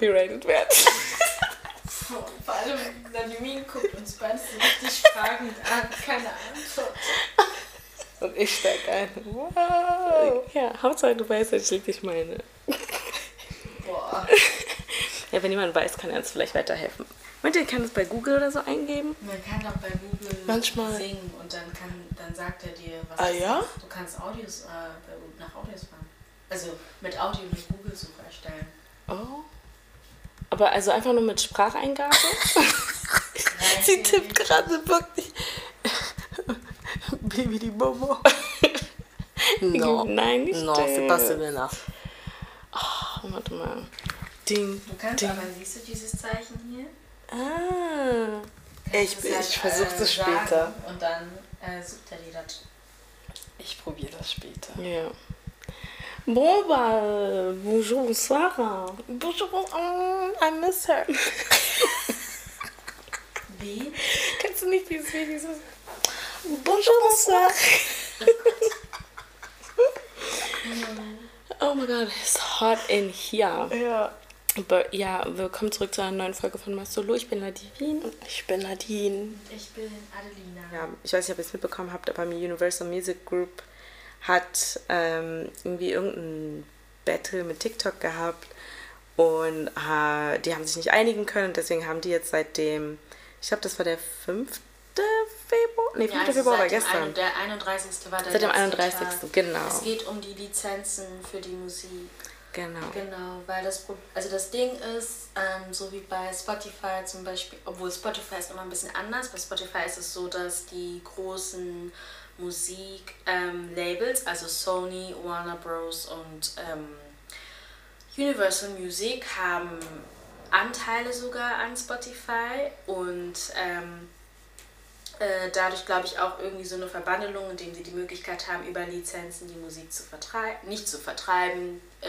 copyrighted werden. Vor allem Vladimir guckt uns beide so richtig fragend an, keine Antwort. Und ich steig ein. Wow. Ja, Hauptsache du weißt, was ich dich meine. Boah. Ja, wenn jemand weiß, kann er uns vielleicht weiterhelfen. Meint ihr, kann das bei Google oder so eingeben? Man kann doch bei Google Manchmal. singen und dann, kann, dann sagt er dir, was Ah, ja? Du kannst Audios äh, nach Audios fahren. Also mit Audio mit Google-Suche erstellen. Oh. Aber also einfach nur mit Spracheingabe? Sie tippt gerade wirklich. Baby die Bobo. No. Nein, nicht No, das. Sebastian Lena. Oh, warte mal. Ding. Du kannst Ding. aber, siehst du dieses Zeichen hier? Ah. Ich, Kannst es ich halt, versuche äh, das sagen später. Und dann äh, sucht er dir das. Ich probiere das später. Ja. Bon, bah, bonjour, bonsoir. Bonjour, oh, I miss her. Wie? Kennst du nicht dieses Video? So? Bonjour, bonsoir. oh my god, it's hot in here. Ja. Aber ja, willkommen zurück zu einer neuen Folge von Mastolo. Ich bin Nadine. Ich bin Nadine. Ich bin Adelina. Ja, ich weiß nicht, ob ihr es mitbekommen habt, aber die Universal Music Group hat ähm, irgendwie irgendein Battle mit TikTok gehabt und äh, die haben sich nicht einigen können und deswegen haben die jetzt seitdem, ich glaube, das war der 5. Februar? Nee, 5. Ja, also Februar war gestern. ein- Der 31. war der Seit dem letzte 31., Tag. genau. Es geht um die Lizenzen für die Musik. Genau. Genau, weil das, also das Ding ist, ähm, so wie bei Spotify zum Beispiel, obwohl Spotify ist immer ein bisschen anders. Bei Spotify ist es so, dass die großen Musik-Labels, also Sony, Warner Bros. und ähm, Universal Music haben Anteile sogar an Spotify und ähm, äh, dadurch glaube ich auch irgendwie so eine Verbandelung, indem sie die Möglichkeit haben, über Lizenzen die Musik zu vertreiben, nicht zu vertreiben, äh,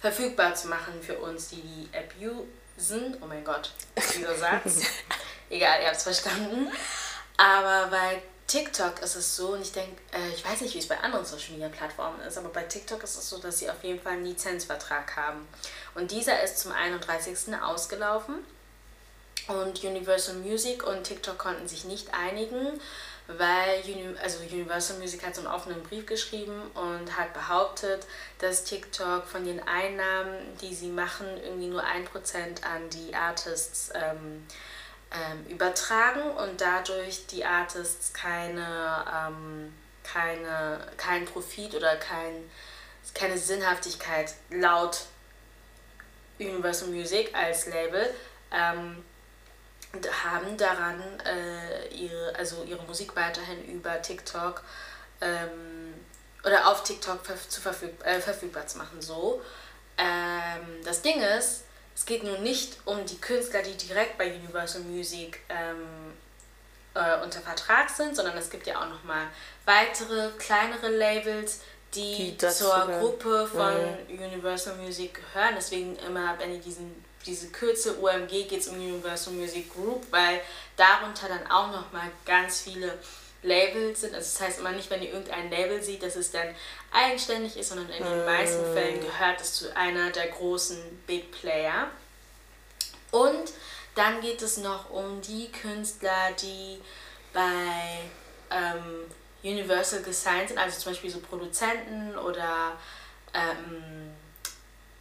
verfügbar zu machen für uns, die die App usen. Oh mein Gott, dieser Satz. Egal, ihr habt es verstanden. Aber bei TikTok ist es so, und ich denke, äh, ich weiß nicht, wie es bei anderen Social Media Plattformen ist, aber bei TikTok ist es so, dass sie auf jeden Fall einen Lizenzvertrag haben. Und dieser ist zum 31. ausgelaufen. Und Universal Music und TikTok konnten sich nicht einigen, weil Uni also Universal Music hat so einen offenen Brief geschrieben und hat behauptet, dass TikTok von den Einnahmen, die sie machen, irgendwie nur 1% an die Artists ähm, ähm, übertragen und dadurch die Artists keine, ähm, keine, keinen Profit oder kein, keine Sinnhaftigkeit laut Universal Music als Label ähm, haben daran äh, ihre, also ihre Musik weiterhin über TikTok ähm, oder auf TikTok verf zu verfüg äh, verfügbar zu machen. So. Ähm, das Ding ist, es geht nun nicht um die Künstler, die direkt bei Universal Music ähm, äh, unter Vertrag sind, sondern es gibt ja auch nochmal weitere, kleinere Labels, die, Die zur. Gruppe von Universal Music gehören. Deswegen immer, wenn ihr diesen, diese Kürzel UMG geht es um Universal Music Group, weil darunter dann auch nochmal ganz viele Labels sind. Also das heißt immer nicht, wenn ihr irgendein Label seht, dass es dann eigenständig ist, sondern in den meisten Fällen gehört es zu einer der großen Big Player. Und dann geht es noch um die Künstler, die bei ähm, Universal gesigned sind, also zum Beispiel so Produzenten oder ähm,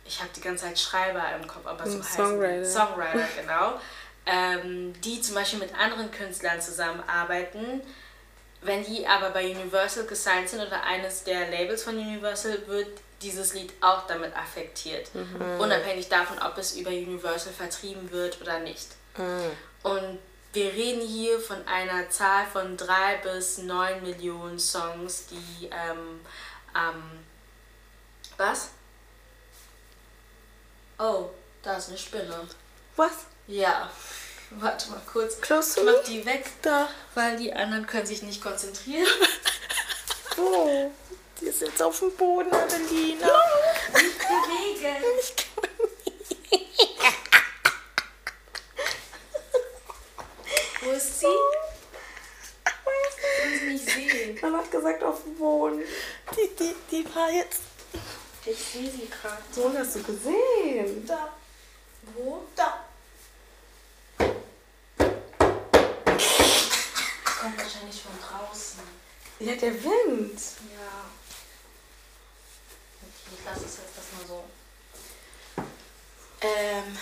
ich habe die ganze Zeit Schreiber im Kopf, aber so heißen Songwriter. die. Songwriter, genau. Ähm, die zum Beispiel mit anderen Künstlern zusammenarbeiten. Wenn die aber bei Universal gesigned sind oder eines der Labels von Universal, wird dieses Lied auch damit affektiert. Unabhängig davon, ob es über Universal vertrieben wird oder nicht. Und wir reden hier von einer Zahl von drei bis neun Millionen Songs, die ähm, am. was? Oh, da ist eine Spinne. Was? Ja. Warte mal kurz. Close Ich mach die weg, Da. weil die anderen können sich nicht konzentrieren. Wo? Die ist jetzt auf dem Boden, Adelina. Nicht bewegen. Wo ist sie? Ich kann sie nicht sehen. Man hat gesagt auf dem Boden. Die, die, die war jetzt. Ich sehe sie gerade. So hast du gesehen. Da. Wo? Da. Kommt wahrscheinlich von draußen. Ja, der Wind. Ja. Okay, ich lasse es jetzt erstmal so. Ähm.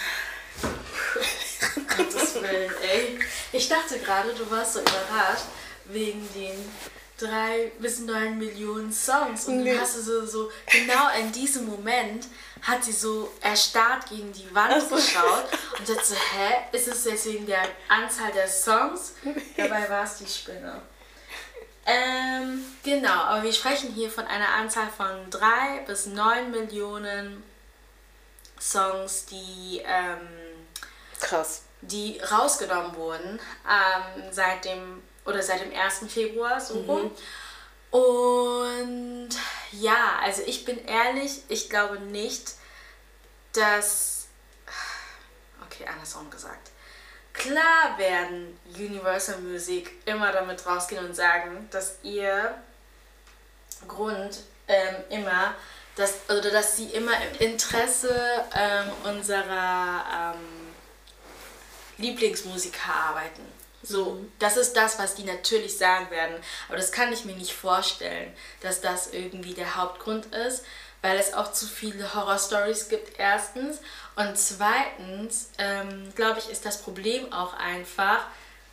Gottes Willen, ey. Ich dachte gerade, du warst so überrascht wegen den drei bis neun Millionen Songs. Und Nee. dann hast du so, so, genau in diesem Moment hat sie so erstarrt gegen die Wand Ach so. geschaut und sagt so, hä, ist es jetzt wegen der Anzahl der Songs? Dabei war es die Spinne. Ähm, genau, aber wir sprechen hier von einer Anzahl von drei bis neun Millionen Songs, die, ähm, Krass. die rausgenommen wurden ähm, seit dem oder seit dem 1. Februar so rum. Und ja, also ich bin ehrlich, ich glaube nicht, dass okay, andersrum gesagt. Klar werden Universal Music immer damit rausgehen und sagen, dass ihr Grund ähm, immer, dass, oder dass sie immer im Interesse ähm, unserer ähm, Lieblingsmusiker arbeiten. So, das ist das, was die natürlich sagen werden. Aber das kann ich mir nicht vorstellen, dass das irgendwie der Hauptgrund ist, weil es auch zu viele Horror-Stories gibt, erstens. Und zweitens, ähm, glaube ich, ist das Problem auch einfach,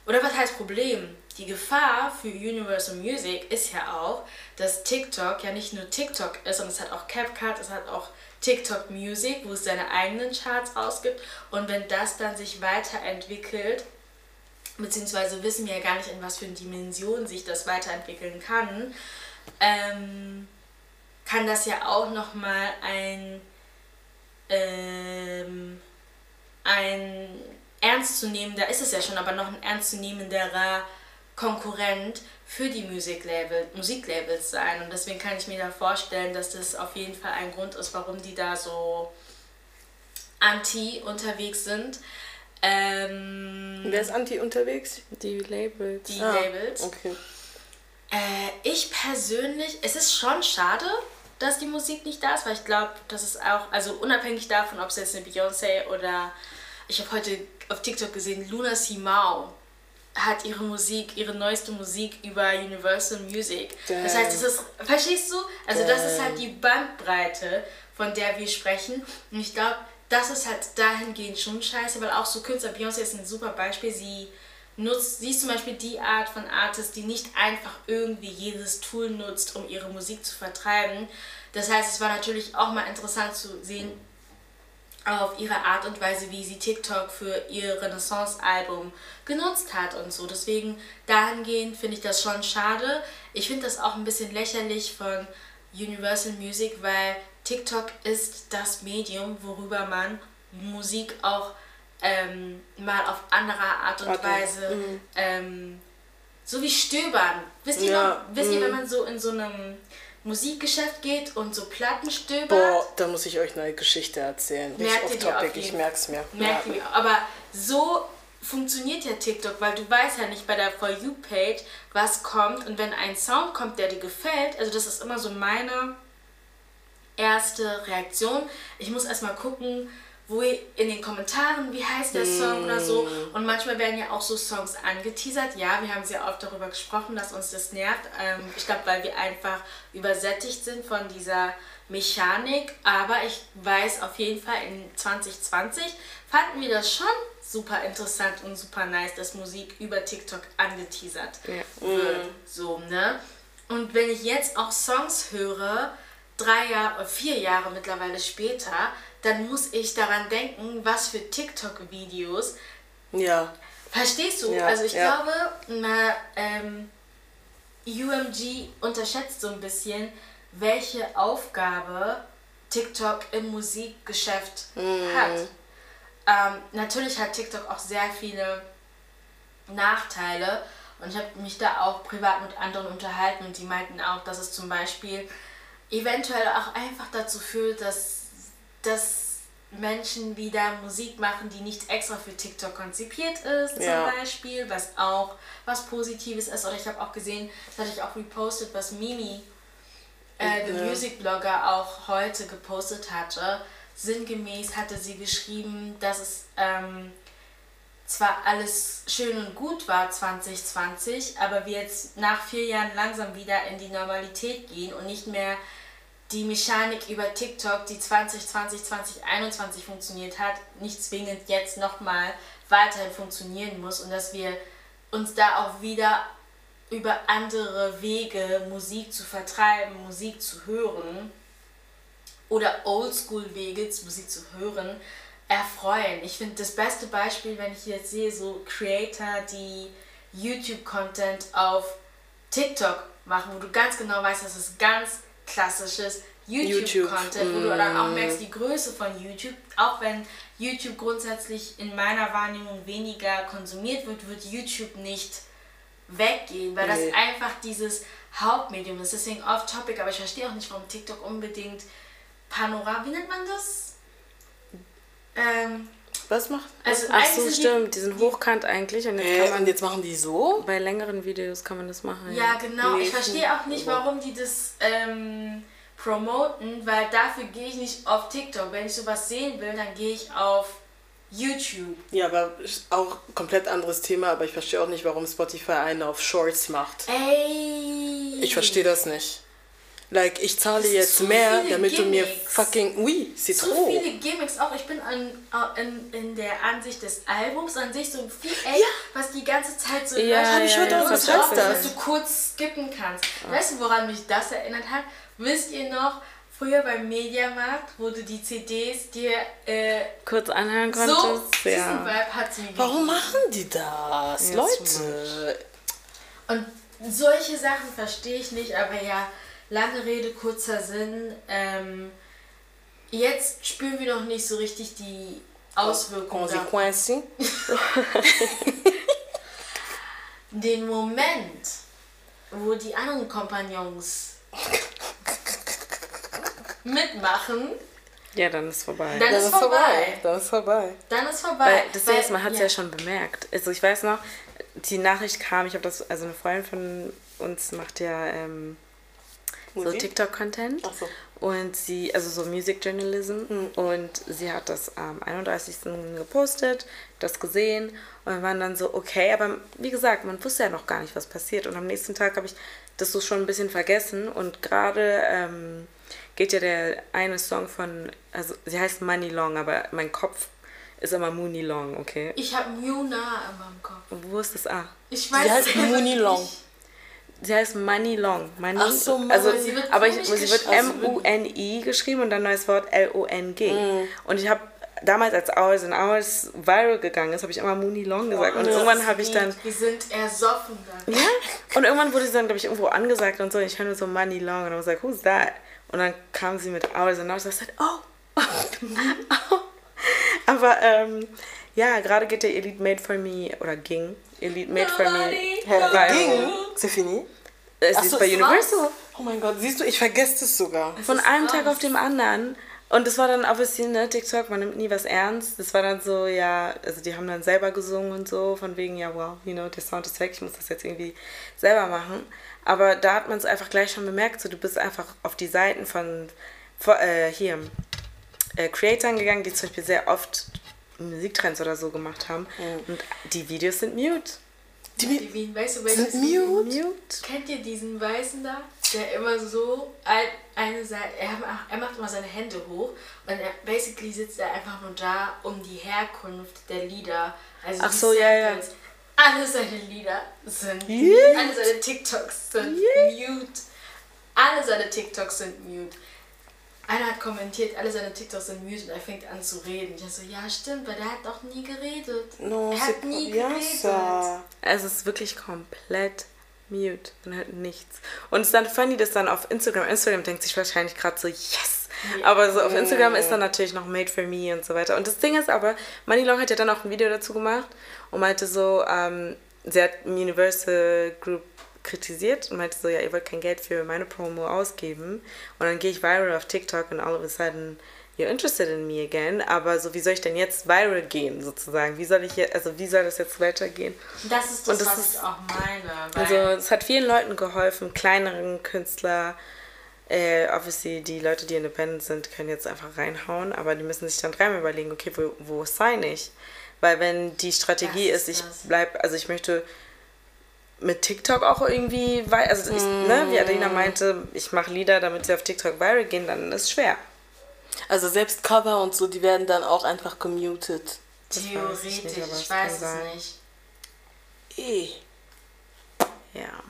oder was heißt Problem? Die Gefahr für Universal Music ist ja auch, dass TikTok ja nicht nur TikTok ist, sondern es hat auch CapCut, es hat auch TikTok Music, wo es seine eigenen Charts ausgibt. Und wenn das dann sich weiterentwickelt, beziehungsweise wissen wir ja gar nicht, in was für eine Dimension sich das weiterentwickeln kann, ähm, kann das ja auch nochmal ein, ähm, ein ernstzunehmender, ist es ja schon, aber noch ein ernstzunehmenderer Konkurrent für die Musiklabel, Musiklabels sein. Und deswegen kann ich mir da vorstellen, dass das auf jeden Fall ein Grund ist, warum die da so anti unterwegs sind. Ähm, Wer ist anti unterwegs? Die Labels. die Ah, Labels. Okay. Äh, ich persönlich, es ist schon schade, dass die Musik nicht da ist, weil ich glaube, das ist auch, also unabhängig davon, ob es jetzt eine Beyoncé oder ich habe heute auf TikTok gesehen, Luna Simao hat ihre Musik, ihre neueste Musik über Universal Music. Das Damn. heißt, es ist, verstehst du? Also das ist halt Damn. die Bandbreite, von der wir sprechen. Und ich glaube, das ist halt dahingehend schon scheiße, weil auch so Künstler, Beyoncé ist ein super Beispiel, sie nutzt, sie ist zum Beispiel die Art von Artist, die nicht einfach irgendwie jedes Tool nutzt, um ihre Musik zu vertreiben. Das heißt, es war natürlich auch mal interessant zu sehen, auf ihre Art und Weise, wie sie TikTok für ihr Renaissance-Album genutzt hat und so. Deswegen dahingehend finde ich das schon schade. Ich finde das auch ein bisschen lächerlich von Universal Music, weil TikTok ist das Medium, worüber man Musik auch ähm, mal auf andere Art und Warte, Weise ähm, so wie stöbern. Wisst ihr, Ja, noch, wisst ihr, mm. wenn man so in so einem Musikgeschäft geht und so Platten stöbert? Boah, da muss ich euch eine Geschichte erzählen. Merkt ihr off ich merk's mir. Merkt ja. ihr, aber so funktioniert ja TikTok, weil du weißt ja nicht bei der For You-Page, was kommt. Und wenn ein Sound kommt, der dir gefällt, also das ist immer so meine erste Reaktion. Ich muss erstmal gucken, wo in den Kommentaren, wie heißt der Song oder so. Und manchmal werden ja auch so Songs angeteasert. Ja, wir haben sehr oft darüber gesprochen, dass uns das nervt. Ähm, ich glaube, weil wir einfach übersättigt sind von dieser Mechanik. Aber ich weiß auf jeden Fall, in 2020 fanden wir das schon super interessant und super nice, dass Musik über TikTok angeteasert Ja. wird. So, ne? Und wenn ich jetzt auch Songs höre, drei Jahre, vier Jahre mittlerweile später, dann muss ich daran denken, was für TikTok-Videos. Ja, Verstehst du? Ja, also ich ja. glaube, na, ähm, UMG unterschätzt so ein bisschen, welche Aufgabe TikTok im Musikgeschäft Mhm. hat. Ähm, natürlich hat TikTok auch sehr viele Nachteile Und ich habe mich da auch privat mit anderen unterhalten und die meinten auch, dass es zum Beispiel eventuell auch einfach dazu führt, dass, dass Menschen wieder Musik machen, die nicht extra für TikTok konzipiert ist, zum Ja. Beispiel, was auch was Positives ist. Oder ich habe auch gesehen, das hatte ich auch repostet, was Mimi, äh, der Ja. Music Blogger, auch heute gepostet hatte. Sinngemäß hatte sie geschrieben, dass es ähm, zwar alles schön und gut war 2020, aber wir jetzt nach vier Jahren langsam wieder in die Normalität gehen und nicht mehr die Mechanik über TikTok, die 2020, 2021 funktioniert hat, nicht zwingend jetzt nochmal weiterhin funktionieren muss und dass wir uns da auch wieder über andere Wege Musik zu vertreiben, Musik zu hören oder Oldschool-Wege, Musik zu hören, erfreuen. Ich finde das beste Beispiel, wenn ich jetzt sehe, so Creator, die YouTube-Content auf TikTok machen, wo du ganz genau weißt, dass es ganz klassisches YouTube-Content, wo du dann auch merkst, die Größe von YouTube, auch wenn YouTube grundsätzlich in meiner Wahrnehmung weniger konsumiert wird, wird YouTube nicht weggehen, weil Nee. das einfach dieses Hauptmedium ist. Deswegen off-topic, aber ich verstehe auch nicht, warum TikTok unbedingt Panorama, wie nennt man das? Ähm, Was macht? also Ach so, sind die- stimmt. Die sind hochkant eigentlich. Und jetzt Äh, kann man und jetzt machen die so? bei längeren Videos kann man das machen. Ja, genau. Nee, ich verstehe auch nicht, warum die das ähm, promoten, weil dafür gehe ich nicht auf TikTok. Wenn ich sowas sehen will, dann gehe ich auf YouTube. Ja, aber auch komplett anderes Thema, aber ich verstehe auch nicht, warum Spotify einen auf Shorts macht. Ey! Ich verstehe das nicht. Like, ich zahle jetzt mehr, damit du mir Gimmicks. fucking. Oui, c'est So trop. viele Gimmicks auch. Ich bin an, in, in der Ansicht des Albums an sich so ein Viereck, was die ganze Zeit so Ja, hab ich heute du auch kurz gesagt, drauf dass du kurz skippen kannst. Weißt du, woran mich das erinnert hat? Wisst ihr noch, früher beim Mediamarkt, wo du die CDs dir äh, Kurz anhören so konntest. diesen ja. Vibe hat sie Warum machen die das? Ja, Leute. Und solche Sachen verstehe ich nicht, aber ja, lange Rede, kurzer Sinn. Ähm, jetzt spüren wir noch nicht so richtig die Auswirkungen. Konsequenzen. Den Moment, wo die anderen Kompagnons mitmachen, ja, dann ist vorbei. dann Das ist vorbei. Dann ist vorbei. Dann ist vorbei. Weil das Weil- ist, man hat es ja. schon bemerkt. Also ich weiß noch, die Nachricht kam, ich habe das, also eine Freundin von uns macht ja ähm, so Musik? TikTok-Content. Ach so. Und sie, also so Music Journalism. Und sie hat das am 31. gepostet, das gesehen. Und wir waren dann so, okay, aber wie gesagt, man wusste ja noch gar nicht, was passiert. Und am nächsten Tag habe ich das so schon ein bisschen vergessen. Und gerade ähm, geht ja der eine Song von, also sie heißt Money Long, aber mein Kopf ist immer Mooney Long, okay? Ich habe Muna in meinem Kopf. Wo ist das A? Ich weiß heißt es Mooney nicht. Long. Sie heißt Money Long. Money, Ach so, Money. also, Sie wird aber ich, sie wird geschrieben. M-U-N-I geschrieben und dann neues Wort L-O-N-G. Und ich habe damals, als Hours and Hours viral gegangen ist, habe ich immer Mooney Long gesagt. und Das irgendwann habe ich dann, Wir sind ersoffen dann. ja, und irgendwann wurde sie dann, glaube ich, irgendwo angesagt und so. Und ich höre nur so Money Long und I was like, who's that? Und dann kam sie mit Hours and Hours und ich dachte, oh, oh. Aber ähm, ja, gerade geht der Elite Made for Me, oder ging, Elite Made for Me. Viral. Ging. C'est fini? Es Ach ist so, bei es Universal. Oh mein Gott, siehst du, ich vergesse es sogar. Von ist einem. Tag auf dem anderen. Und es war dann obviously, ne, TikTok, man nimmt nie was ernst. Das war dann so, ja, also die haben dann selber gesungen und so, von wegen, ja, wow, you know, der Sound ist weg, ich muss das jetzt irgendwie selber machen. Aber da hat man es einfach gleich schon bemerkt, so du bist einfach auf die Seiten von, von äh, hier, äh, Creatoren gegangen, die zum Beispiel sehr oft Musiktrends oder so gemacht haben. Und die Videos sind mute. Die Die Wien, weißt du, sind mute? Mute? Kennt ihr diesen Weißen da? Der immer so ein, eine Seite, er macht, er macht immer seine Hände hoch und er basically sitzt er einfach nur da um die Herkunft der Lieder. Also Ach so, ja, ja. Alle seine Lieder sind Yes. alle seine TikToks sind mute. Alle seine TikToks sind mute. Einer hat kommentiert, alle seine TikToks sind mute und er fängt an zu reden. Ich so, ja stimmt, weil der hat doch nie geredet. No, er hat nie geredet. ça. Es ist wirklich komplett mute. Man hört nichts. Und es ist dann funny, dass dann auf Instagram, Instagram denkt sich wahrscheinlich gerade so, yes! Aber so auf Instagram ist dann natürlich noch made for me und so weiter. Und das Ding ist aber, Money Long hat ja dann auch ein Video dazu gemacht und meinte so, ähm, sie hat Universal Group kritisiert und meinte so, ja, ihr wollt kein Geld für meine Promo ausgeben. Und dann gehe ich viral auf TikTok und all of a sudden you're interested in me again. Aber so, wie soll ich denn jetzt viral gehen, sozusagen? Wie soll ich jetzt, also wie soll das jetzt weitergehen? Das ist das, Und das was ist- ich auch meine. Also es hat vielen Leuten geholfen, kleineren Künstler. Äh, obviously, die Leute, die independent sind, können jetzt einfach reinhauen, aber die müssen sich dann dreimal überlegen, okay, wo, wo sign ich? Weil wenn die Strategie Das ist, ist ich das. bleib, also ich möchte mit TikTok auch irgendwie, also ich, ne, wie Adelina meinte, ich mache Lieder, damit sie auf TikTok viral gehen, dann ist es schwer. Also selbst Cover und so, die werden dann auch einfach gemutet. Weiß ich theoretisch, nicht, ich weiß es nicht. Eh. Ja.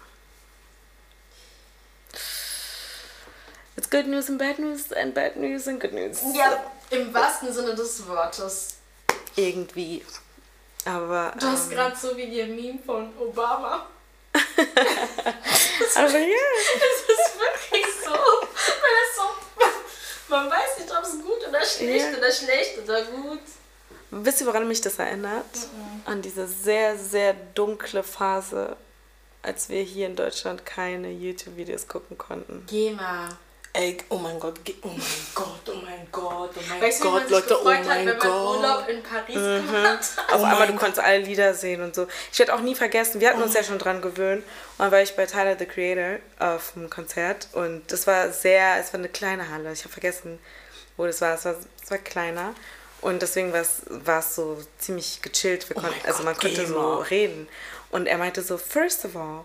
It's good news and bad news and bad news and good news. Ja, im wahrsten Sinne des Wortes. Irgendwie. Aber. Du hast ähm, gerade so wie der Meme von Obama. Aber ja. Es ist wirklich so. Weil das so. Man weiß nicht, ob es gut oder schlecht Ja. oder schlecht oder gut. Wisst ihr, woran mich das erinnert? An diese sehr, sehr dunkle Phase, als wir hier in Deutschland keine YouTube-Videos gucken konnten. GEMA. Ey, oh mein Gott, oh mein Gott, oh mein Gott, oh mein Weißt man Gott, Leute, oh gefreut hat, mein wenn man Gott. Urlaub in Paris gemacht hat? Auf Oh einmal, mein du konntest alle Lieder sehen und so. Ich werde auch nie vergessen, wir hatten uns ja schon dran gewöhnt. Und dann war ich bei Tyler, the Creator, auf dem Konzert. Und das war sehr, es war eine kleine Halle. Ich habe vergessen, wo das war. Es war, es war kleiner. Und deswegen war es, so ziemlich gechillt. Oh konnten, mein also man Gott, konnte so reden. Und er meinte so, first of all,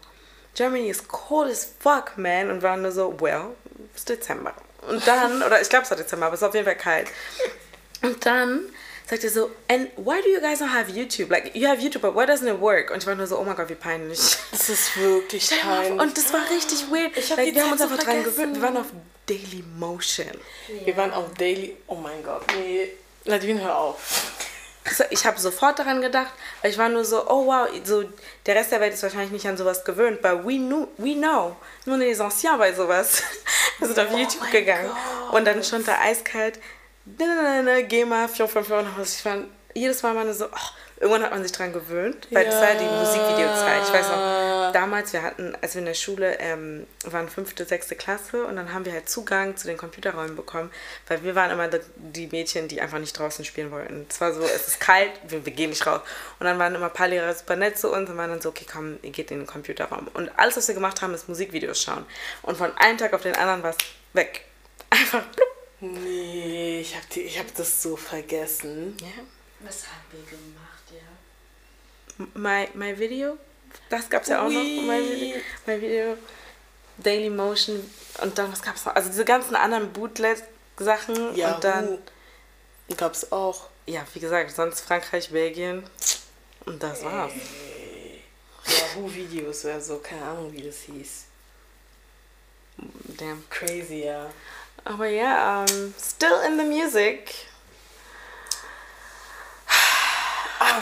Germany is cold as fuck, man. Und war nur so, well, es ist Dezember. Und dann, oder ich glaube, es war Dezember, aber es war auf jeden Fall kalt. Und dann sagt er so, and why do you guys not have YouTube? Like, you have YouTube, but why doesn't it work? Und ich war nur so, oh mein Gott, wie peinlich. Das ist wirklich peinlich. Und das war richtig weird. Ich hab like, wir haben uns einfach dran gewöhnt. Wir waren auf Daily Motion. Wir waren auf Daily, oh mein Gott, nee. Nadine, hör auf. Ich habe sofort daran gedacht, weil ich war nur so, oh wow, so, der Rest der Welt ist wahrscheinlich nicht an sowas gewöhnt, but we, knew, we know. Nur les anciens bei sowas. Wir sind auf YouTube gegangen. Und dann stand da eiskalt, ne, ne, ne, ne, GEMA, 455. Ich war jedes Mal nur so, oh, irgendwann hat man sich dran gewöhnt, weil das war ja die Musikvideozeit. Ich weiß noch, damals, wir hatten, als wir in der Schule ähm, waren, fünfte, sechste Klasse und dann haben wir halt Zugang zu den Computerräumen bekommen, weil wir waren immer die, Mädchen, die einfach nicht draußen spielen wollten. Es war so, es ist kalt, wir, wir gehen nicht raus. Und dann waren immer ein paar Lehrer super nett zu uns und waren dann so, okay, komm, ihr geht in den Computerraum. Und alles, was wir gemacht haben, ist Musikvideos schauen. Und von einem Tag auf den anderen war es weg. Einfach blub. Nee, ich hab, die, ich hab das so vergessen. Ja. Was haben wir gemacht, ja? My, my Video, das gab es ja auch noch. My Video, my Video, Daily Motion und dann, was gab es noch? Also diese ganzen anderen Bootleg-Sachen Ja, und dann, gab's auch. ja, wie gesagt, sonst Frankreich, Belgien und das war's. Yahoo-Videos oder so, keine Ahnung, wie das hieß. Damn. Crazy, ja. Aber ja, um, still in the music.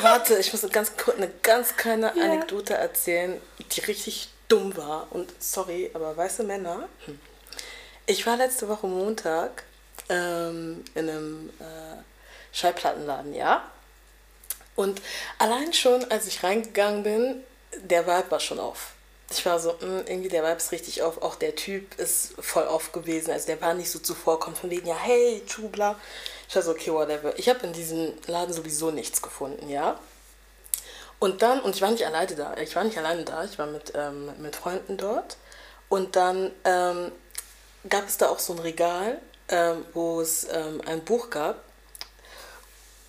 Warte, ich muss eine ganz, eine ganz kleine Ja. Anekdote erzählen, die richtig dumm war. Und sorry, aber weiße Männer. Hm. Ich war letzte Woche Montag ähm, in einem äh, Schallplattenladen, ja. Und allein schon, als ich reingegangen bin, der Vibe war schon auf. Ich war so, mh, irgendwie der Vibe ist richtig auf. Auch der Typ ist voll auf gewesen. Also der war nicht so zuvorkommt von wegen, ja, hey, Chubla. Ich war so, okay, whatever. Ich habe in diesem Laden sowieso nichts gefunden, ja. Und dann, und ich war nicht alleine da, ich war nicht alleine da, ich war mit, ähm, mit Freunden dort. Und dann ähm, gab es da auch so ein Regal, ähm, wo es ähm, ein Buch gab,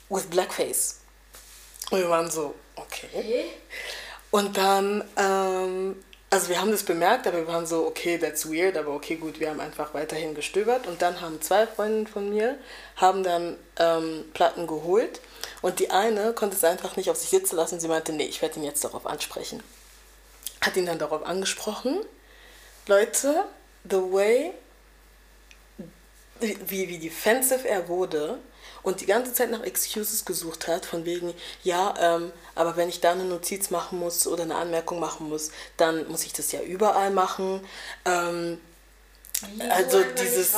with Blackface. Und wir waren so, okay. Okay. Und dann, ähm, also wir haben das bemerkt, aber wir waren so, okay, that's weird, aber okay, gut, wir haben einfach weiterhin gestöbert. Und dann haben zwei Freundinnen von mir, haben dann ähm, Platten geholt. Und die eine konnte es einfach nicht auf sich sitzen lassen. Sie meinte, nee, ich werde ihn jetzt darauf ansprechen. Hat ihn dann darauf angesprochen. Leute, the way, wie, wie defensive er wurde und die ganze Zeit nach Excuses gesucht hat, von wegen, ja, ähm, aber wenn ich da eine Notiz machen muss oder eine Anmerkung machen muss, dann muss ich das ja überall machen. Ähm, Also dieses,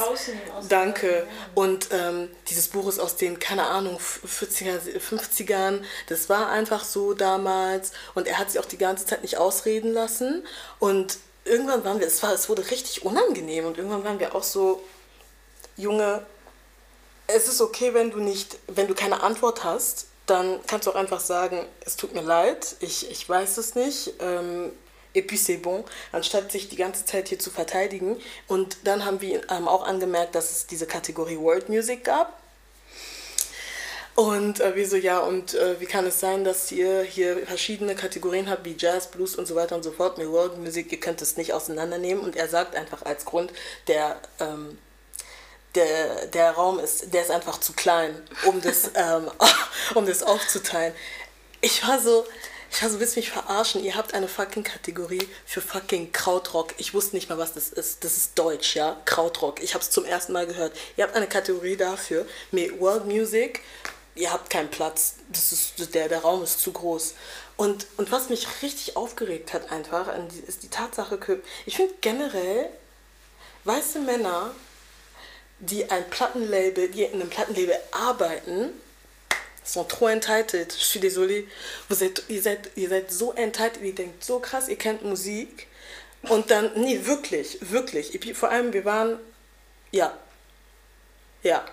danke. Und ähm, dieses Buch ist aus den, keine Ahnung, 40er, 50ern. Das war einfach so damals. Und er hat sich auch die ganze Zeit nicht ausreden lassen. Und irgendwann waren wir, es, war, es wurde richtig unangenehm. Und irgendwann waren wir auch so, Junge, es ist okay, wenn du nicht, wenn du keine Antwort hast, dann kannst du auch einfach sagen, es tut mir leid, ich, ich weiß es nicht. Ähm, et puis c'est bon, anstatt sich die ganze Zeit hier zu verteidigen. Und dann haben wir ähm, auch angemerkt, dass es diese Kategorie World Music gab. Und äh, wir ja, und äh, wie kann es sein, dass ihr hier verschiedene Kategorien habt, wie Jazz, Blues und so weiter und so fort, mit World Music, ihr könnt es nicht auseinandernehmen. Und er sagt einfach als Grund, der, ähm, der, der Raum ist, der ist einfach zu klein, um das, ähm, um das aufzuteilen. Ich war so, ich war so, willst du mich verarschen? Ihr habt eine fucking Kategorie für fucking Krautrock. Ich wusste nicht mal, was das ist. Das ist Deutsch, ja? Krautrock. Ich habe es zum ersten Mal gehört. Ihr habt eine Kategorie dafür mit World Music. Ihr habt keinen Platz. Das ist, der, der Raum ist zu groß. Und, und was mich richtig aufgeregt hat einfach, ist die Tatsache, ich finde generell, weiße Männer die ein Plattenlabel, die in einem Plattenlabel arbeiten, sont trop entitled. Je suis désolée. Vous êtes, ihr, seid, ihr seid so entitled, ihr denkt so krass, ihr kennt Musik. Und dann, nee, wirklich, wirklich. Ich, vor allem, wir waren, ja, ja.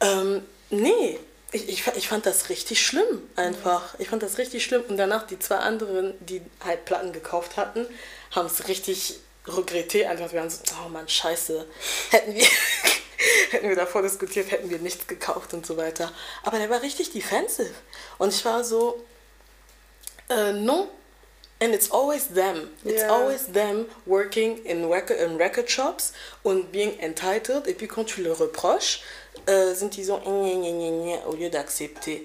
Ähm, nee, ich, ich, ich fand das richtig schlimm, einfach. Ich fand das richtig schlimm. Und danach die zwei anderen, die halt Platten gekauft hatten, haben es richtig regretté. Einfach, wir waren so, oh Mann, scheiße. Hätten wir, hätten wir davor diskutiert, hätten wir nichts gekauft und so weiter. Aber der war richtig defensive. Und ich war so, äh, non. And it's always them. It's Yeah. always them working in record, in record shops und being entitled. Et puis quand tu le reproches, äh, sind die so, au lieu d'accepter.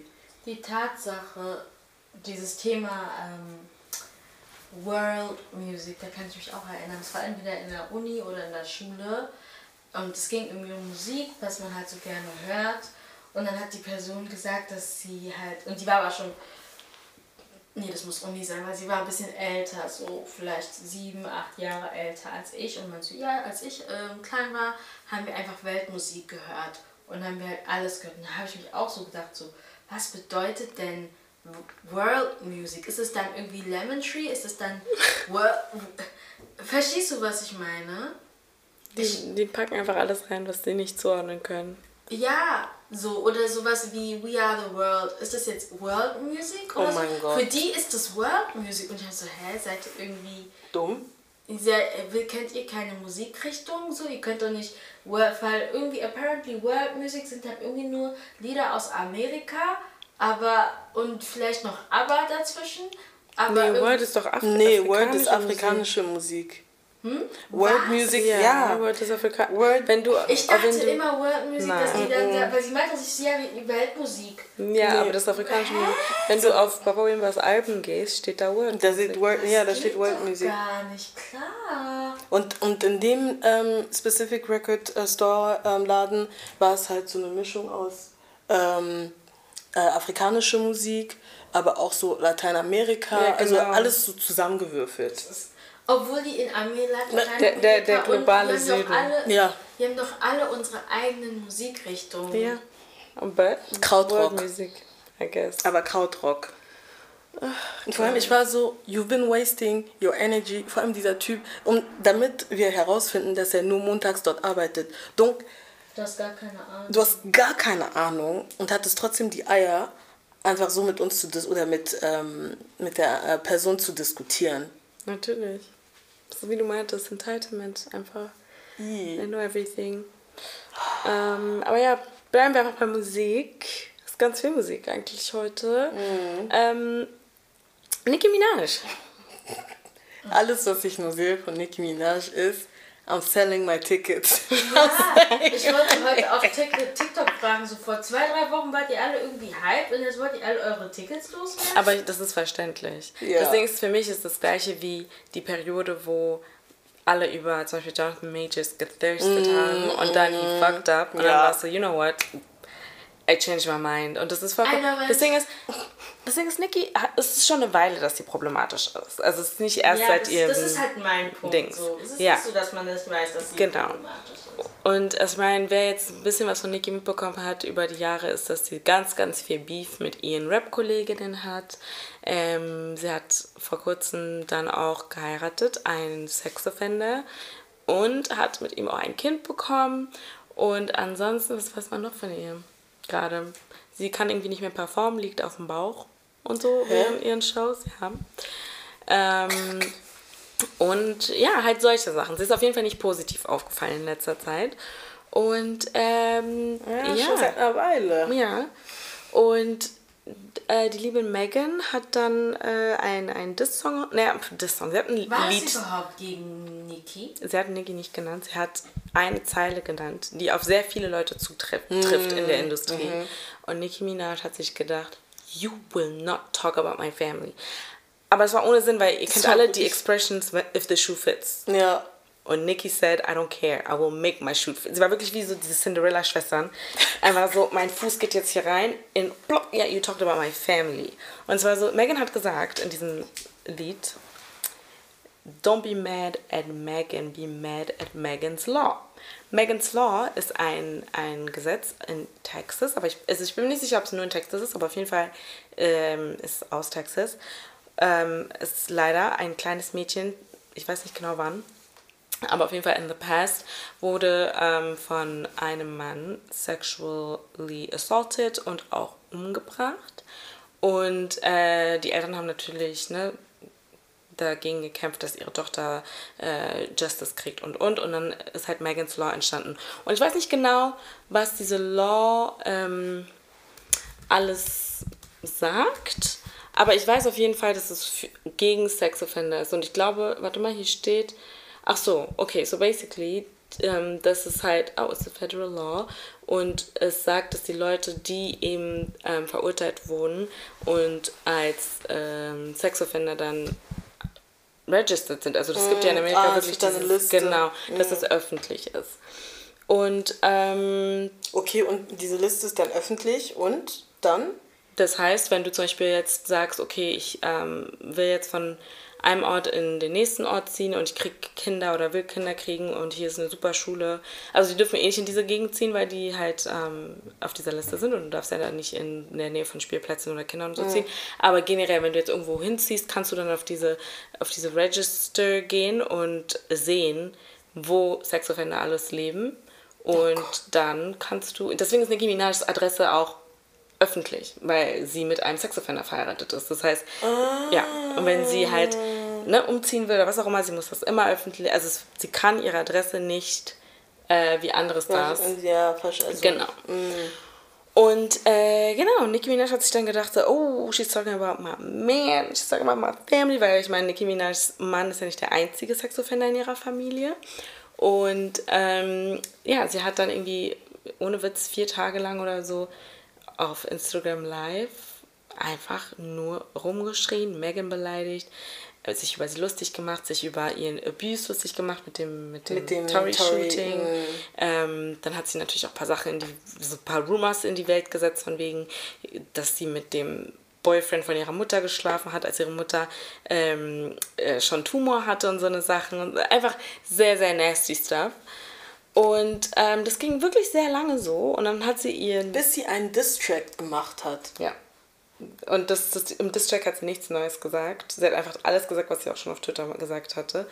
Die Tatsache, dieses Thema ähm, World Music, da kann ich mich auch erinnern. Es war entweder in der Uni oder in der Schule. Und es ging irgendwie um Musik, was man halt so gerne hört. Und dann hat die Person gesagt, dass sie halt, und die war aber schon, nee, das muss Uni sein, weil sie war ein bisschen älter, so vielleicht sieben, acht Jahre älter als ich. Und man so, ja, als ich ähm, klein war, haben wir einfach Weltmusik gehört. Und haben wir halt alles gehört. Und da habe ich mich auch so gedacht, so, was bedeutet denn World Music? Ist es dann irgendwie Lemon Tree? Ist es dann World... Verstehst du, was ich meine? Die, die packen einfach alles rein, was sie nicht zuordnen können. Ja, so, oder sowas wie We Are the World. Ist das jetzt World Music? Oder Oh mein so? Gott. Für die ist das World Music. Und ich hab so, hä, seid ihr irgendwie... Dumm? Ja, äh, kennt ihr keine Musikrichtung? So, ihr könnt doch nicht, World- weil irgendwie apparently World Music sind dann irgendwie nur Lieder aus Amerika, aber und vielleicht noch ABBA dazwischen. Aber Nee, World ist doch Af Nee, World ist afrikanische afrikanische Musik. Hm? World Was? Music, ja. Ja, World ist Afrika. World- Wenn du, Ich auch wenn dachte du, immer World Music, dass die dann, weil sie meinte sich ja wie Weltmusik. Ja, aber das ist afrikanische Musik. Wenn du auf Papa Wimba's Alben gehst, steht da World. Da steht World, ja, da steht World doch Music. Gar nicht klar. Und, und in dem ähm, Specific Record äh, Store ähm, Laden war es halt so eine Mischung aus ähm, äh, afrikanische Musik, aber auch so Lateinamerika, Ja, also genau. alles so zusammengewürfelt. Obwohl die in Amerika, der- der- der globale Süden. Doch alle, Ja. Die haben doch alle unsere eigenen Musikrichtungen. Ja. But Krautrock. Music, I guess. Aber Krautrock. Und vor allem, ich war so, you've been wasting your energy, vor allem dieser Typ, um, damit wir herausfinden, dass er nur montags dort arbeitet. Donc, Du hast gar keine Ahnung. du hast gar keine Ahnung und hattest trotzdem die Eier, einfach so mit uns zu dis oder mit, ähm, mit der äh, Person zu diskutieren. Natürlich. So wie du meintest, Entitlement einfach. I know everything. Ähm, aber ja, bleiben wir einfach bei Musik. Es ist ganz viel Musik eigentlich heute. Ähm, Nicki Minaj. Alles, was ich nur sehe von Nicki Minaj ist, I'm selling my tickets. Ja, ich wollte heute auf Tik- TikTok fragen, so vor zwei, drei Wochen wart ihr alle irgendwie hyped und jetzt wollt ihr alle eure Tickets loswerden? Aber das ist verständlich. Ja. Das Ding ist, für mich ist das gleiche wie die Periode, wo alle über zum Beispiel Jonathan Majors gethirstet haben und dann he fucked up und dann Ja. war es so, you know what, I changed my mind. Und das ist vollkommen... Das Ding ist, Deswegen ist Nicki, es ist schon eine Weile, dass sie problematisch ist. Also es ist nicht erst ja, seit das, ihrem das ist halt mein Punkt. Dings. So. Es ist Ja. so, dass man nicht weiß, dass sie Genau. problematisch ist. Und also ich meine, wer jetzt ein bisschen was von Nicki mitbekommen hat über die Jahre, ist, dass sie ganz, ganz viel Beef mit ihren Rap-Kolleginnen hat. Ähm, sie hat vor kurzem dann auch geheiratet, einen Sexoffender, und hat mit ihm auch ein Kind bekommen. Und ansonsten, was weiß man noch von ihr gerade? Sie kann irgendwie nicht mehr performen, liegt auf dem Bauch und so während ihren Shows, ja. Ähm, und ja, halt solche Sachen. Sie ist auf jeden Fall nicht positiv aufgefallen in letzter Zeit. Und ähm, Ja, ja, schon seit einer Weile. ja. Und äh, die liebe Megan hat dann äh, ein, ein Diss-Song, naja, Diss-Song, sie hat ein War Lied, es überhaupt gegen Niki? sie hat Nicki nicht genannt, sie hat eine Zeile genannt, die auf sehr viele Leute zutrifft trifft in der Industrie. Und Nicki Minaj hat sich gedacht, you will not talk about my family. Aber es war ohne Sinn, weil ihr kennt war alle die Expressions, if the shoe fits. Ja. Und Nikki said, I don't care, I will make my shoe fit. Sie war wirklich wie so diese Cinderella-Schwestern. Einfach so, mein Fuß geht jetzt hier rein in, plopp, ja, you talked about my family. Und es war so, Megan hat gesagt in diesem Lied, don't be mad at Megan, be mad at Megan's Law. Megan's Law ist ein, ein Gesetz in Texas, aber ich, also ich bin mir nicht sicher, ob es nur in Texas ist, aber auf jeden Fall ähm, ist es aus Texas. Ähm, ist leider ein kleines Mädchen, ich weiß nicht genau wann, aber auf jeden Fall in the past wurde ähm, von einem Mann sexually assaulted und auch umgebracht. Und äh, die Eltern haben natürlich ne, dagegen gekämpft, dass ihre Tochter äh, Justice kriegt und und. Und dann ist halt Megan's Law entstanden. Und ich weiß nicht genau, was diese Law ähm, alles sagt. Aber ich weiß auf jeden Fall, dass es gegen Sexoffender ist. Und ich glaube, warte mal, hier steht. Ach so, okay, so basically, ähm, das ist halt, oh, it's a federal law. Und es sagt, dass die Leute, die eben ähm, verurteilt wurden und als ähm, Sexoffender dann registered sind. Also das gibt ja in Amerika ah, es wirklich dieses, Liste. genau, dass es öffentlich ist. Und ähm, Okay, und diese Liste ist dann öffentlich und dann? das heißt, wenn du zum Beispiel jetzt sagst, okay, ich ähm, will jetzt von einem Ort in den nächsten Ort ziehen und ich krieg Kinder oder will Kinder kriegen und hier ist eine super Schule. Also die dürfen eh nicht in diese Gegend ziehen, weil die halt ähm, auf dieser Liste sind und du darfst ja dann nicht in der Nähe von Spielplätzen oder Kindern und so ziehen. Aber generell, wenn du jetzt irgendwo hinziehst, kannst du dann auf diese, auf diese Register gehen und sehen, wo Sexoffender alles leben. Und dann kannst du, deswegen ist Nicki Minaj's Adresse auch öffentlich, weil sie mit einem Sexoffender verheiratet ist. Das heißt, ja, und wenn sie halt ne, umziehen will oder was auch immer, sie muss das immer öffentlich, also es, sie kann ihre Adresse nicht äh, wie andere Stars. Ja, also, Genau. Und äh, genau, Nicki Minaj hat sich dann gedacht, so, oh, she's talking about my man, she's talking about my family, weil ich meine, Nicki Minajs Mann ist ja nicht der einzige Sexoffender in ihrer Familie. Und ähm, ja, sie hat dann irgendwie, ohne Witz, vier Tage lang oder so auf Instagram Live einfach nur rumgeschrien, Megan beleidigt, äh, sich über sie lustig gemacht, sich über ihren Abuse lustig gemacht mit dem, mit dem, Mit dem Tory-Shooting. Tory, mm. Ähm, dann hat sie natürlich auch ein paar Sachen in die, so ein paar Rumors in die Welt gesetzt, von wegen, dass sie mit dem Boyfriend von ihrer Mutter geschlafen hat, als ihre Mutter ähm, äh, schon Tumor hatte und so eine Sachen. Einfach sehr, sehr nasty stuff. Und ähm, das ging wirklich sehr lange so. Und dann hat sie ihren Bis sie einen Distrack gemacht hat. ja. Und das, das, im Distrack hat sie nichts Neues gesagt. Sie hat einfach alles gesagt, was sie auch schon auf Twitter gesagt hatte.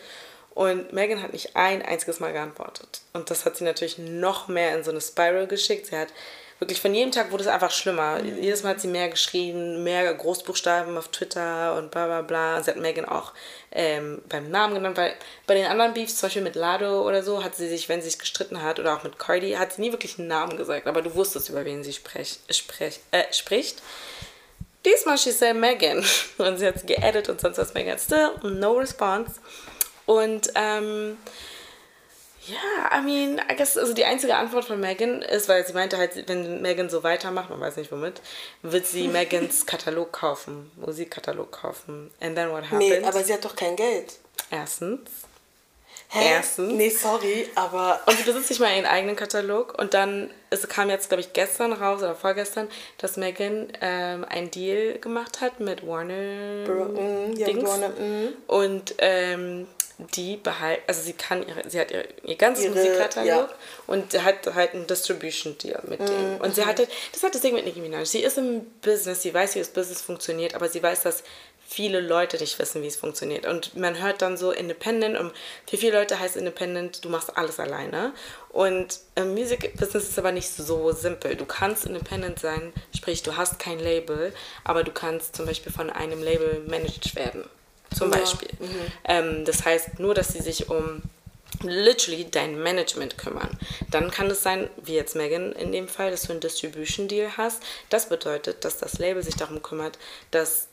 Und Megan hat nicht ein einziges Mal geantwortet. Und das hat sie natürlich noch mehr in so eine Spiral geschickt. Sie hat wirklich von jedem Tag wurde es einfach schlimmer. Jedes Mal hat sie mehr geschrien, mehr Großbuchstaben auf Twitter und bla bla bla. Sie hat Megan auch ähm, beim Namen genannt, weil bei den anderen Beefs, zum Beispiel mit Lado oder so, hat sie sich, wenn sie sich gestritten hat oder auch mit Cardi, hat sie nie wirklich einen Namen gesagt. Aber du wusstest, über wen sie sprech, sprech, äh, spricht. Diesmal she said Megan. Und sie hat sie geedit und sonst was Megan. Still no response. Und ähm, ja, I mean, I guess, also die einzige Antwort von Megan ist, weil sie meinte halt, wenn Megan so weitermacht, man weiß nicht womit, wird sie Megans Katalog kaufen, Musikkatalog kaufen. And then what happens? Nee, aber sie hat doch kein Geld. Erstens, Erstens. Nee, sorry, aber. Und sie besitzt nicht mal ihren eigenen Katalog. Und dann, es kam jetzt, glaube ich, gestern raus oder vorgestern, dass Megan ähm, einen Deal gemacht hat mit Warner. Bro, mm, Dings. Warner, mm. Und ähm, die behält, also sie kann ihre, sie hat ihr, ihr ganzes Ihre- Musikkatalog ja. und hat halt einen Distribution Deal mit Mhm, dem. Und sie hatte, das hat das Ding mit Nicki Minaj. Sie ist im Business, sie weiß, wie das Business funktioniert, aber sie weiß, dass viele Leute nicht wissen, wie es funktioniert. Und man hört dann so Independent und für viele Leute heißt Independent, du machst alles alleine. Und im Music Business ist aber nicht so simpel. Du kannst Independent sein, sprich, du hast kein Label, aber du kannst zum Beispiel von einem Label managed werden. Zum Ja, Beispiel. Ähm, das heißt nur, dass sie sich um literally dein Management kümmern. Dann kann es sein, wie jetzt Megan in dem Fall, dass du einen Distribution Deal hast. Das bedeutet, dass das Label sich darum kümmert, dass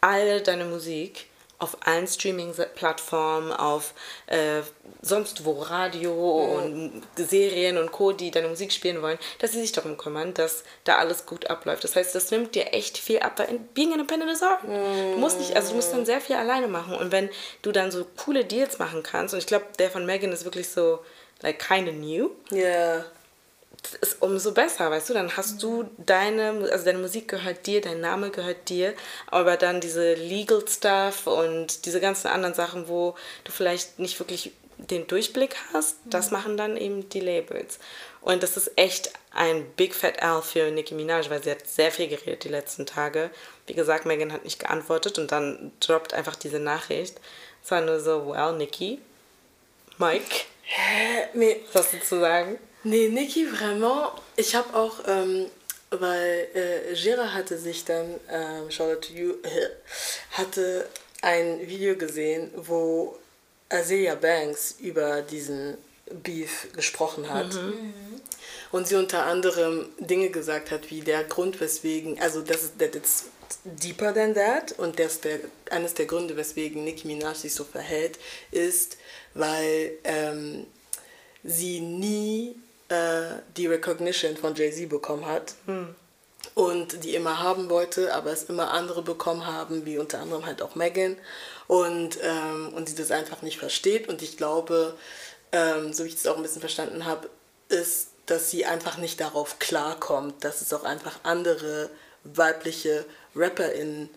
alle deine Musik auf allen Streaming-Plattformen, auf äh, sonst wo Radio und Serien und Co., die deine Musik spielen wollen, dass sie sich darum kümmern, dass da alles gut abläuft. Das heißt, das nimmt dir echt viel ab, weil in- being independent is hard. Du musst nicht, also du musst dann sehr viel alleine machen und wenn du dann so coole Deals machen kannst, und ich glaube, der von Megan ist wirklich so, like, kinda new, Ja. Ist umso besser, weißt du? Dann hast du deine, also deine Musik gehört dir, dein Name gehört dir, aber dann diese Legal Stuff und diese ganzen anderen Sachen, wo du vielleicht nicht wirklich den Durchblick hast, das machen dann eben die Labels. Und das ist echt ein Big Fat L für Nicki Minaj, weil sie hat sehr viel geredet die letzten Tage. Wie gesagt, Megan hat nicht geantwortet und dann droppt einfach diese Nachricht. Es war nur so, well, Nicki, Mike, was hast du zu sagen? Nee, Niki, vraiment. Ich habe auch, ähm, weil äh, Gera hatte sich dann, ähm, shout out to you, hatte ein Video gesehen, wo Azealia Banks über diesen Beef gesprochen hat. Und sie unter anderem Dinge gesagt hat, wie der Grund, weswegen, also das ist that it's deeper than that und das der, eines der Gründe, weswegen Nicki Minaj sich so verhält, ist, weil ähm, sie nie äh, die Recognition von Jay-Z bekommen hat. Und die immer haben wollte, aber es immer andere bekommen haben, wie unter anderem halt auch Megan. Und, ähm, und sie das einfach nicht versteht. Und ich glaube, ähm, so wie ich es auch ein bisschen verstanden habe, ist, dass sie einfach nicht darauf klarkommt, dass es auch einfach andere weibliche Rapper in,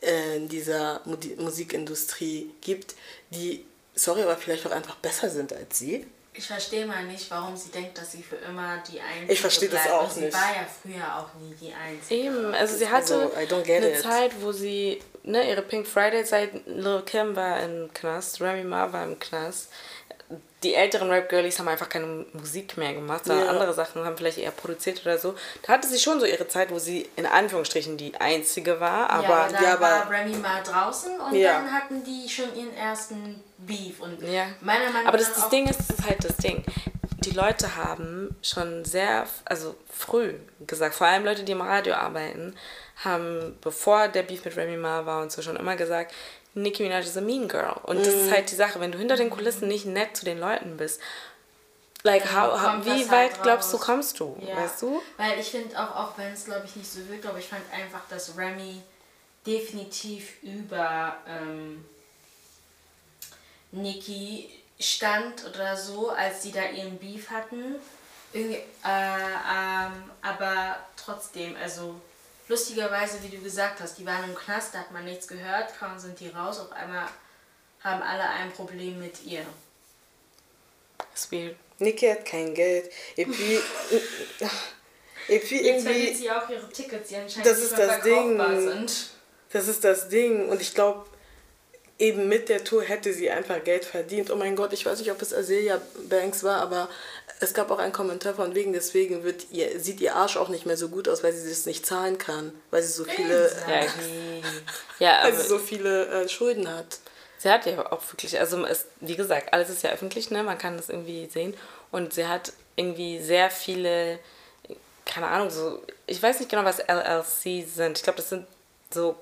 in dieser Musikindustrie gibt, die, sorry, aber vielleicht auch einfach besser sind als sie. Ich verstehe mal nicht, warum sie denkt, dass sie für immer die Einzige Ich verstehe das bleibt. auch sie nicht. war ja früher auch nie die Einzige. Eben, also sie hatte Also, I don't get eine it. Zeit, wo sie, ne, ihre Pink Friday Zeit, Lil Kim war im Knast, Remy Ma war im Knast. Die älteren Rap-Girlies haben einfach keine Musik mehr gemacht, sondern Ja. andere Sachen haben vielleicht eher produziert oder so. Da hatte sie schon so ihre Zeit, wo sie in Anführungsstrichen die einzige war, aber ja, aber dann ja, war Remy mal draußen und Ja. dann hatten die schon ihren ersten Beef. Und Ja. meiner Meinung Aber das, das Ding ist, das ist halt das Ding. Die Leute haben schon sehr, also früh gesagt, vor allem Leute, die im Radio arbeiten, haben, bevor der Beef mit Remy Ma war und so, schon immer gesagt, Nicki Minaj is a mean girl. Und das Mhm. ist halt die Sache, wenn du hinter den Kulissen nicht nett zu den Leuten bist, like, how, how, wie das weit halt glaubst du, kommst du? Ja, Weißt du? Weil ich finde auch, auch wenn es glaube ich nicht so wirkt, aber ich fand einfach, dass Remy definitiv über ähm, Nicki stand oder so, als die da ihren Beef hatten. Irgendwie, äh, ähm, aber trotzdem, also lustigerweise, wie du gesagt hast, die waren im Knast, da hat man nichts gehört, kaum sind die raus, auf einmal haben alle ein Problem mit ihr. Das ist weird. Niki hat kein Geld. Et puis, et puis Jetzt verliert irgendwie, sie auch ihre Tickets, die anscheinend Das nicht ist mehr das Ding. sind. das ist das Ding. Und ich glaube, eben mit der Tour hätte sie einfach Geld verdient. Oh mein Gott, ich weiß nicht, ob es Azealia Banks war, aber es gab auch einen Kommentar von wegen, deswegen wird ihr, sieht ihr Arsch auch nicht mehr so gut aus, weil sie das nicht zahlen kann. Weil sie so viele. Ja, ja weil sie so viele äh, Schulden hat. Sie hat ja auch wirklich, also es, wie gesagt, alles ist ja öffentlich, ne? Man kann das irgendwie sehen. Und sie hat irgendwie sehr viele, keine Ahnung, so, ich weiß nicht genau, was LLC sind. Ich glaube, das sind so,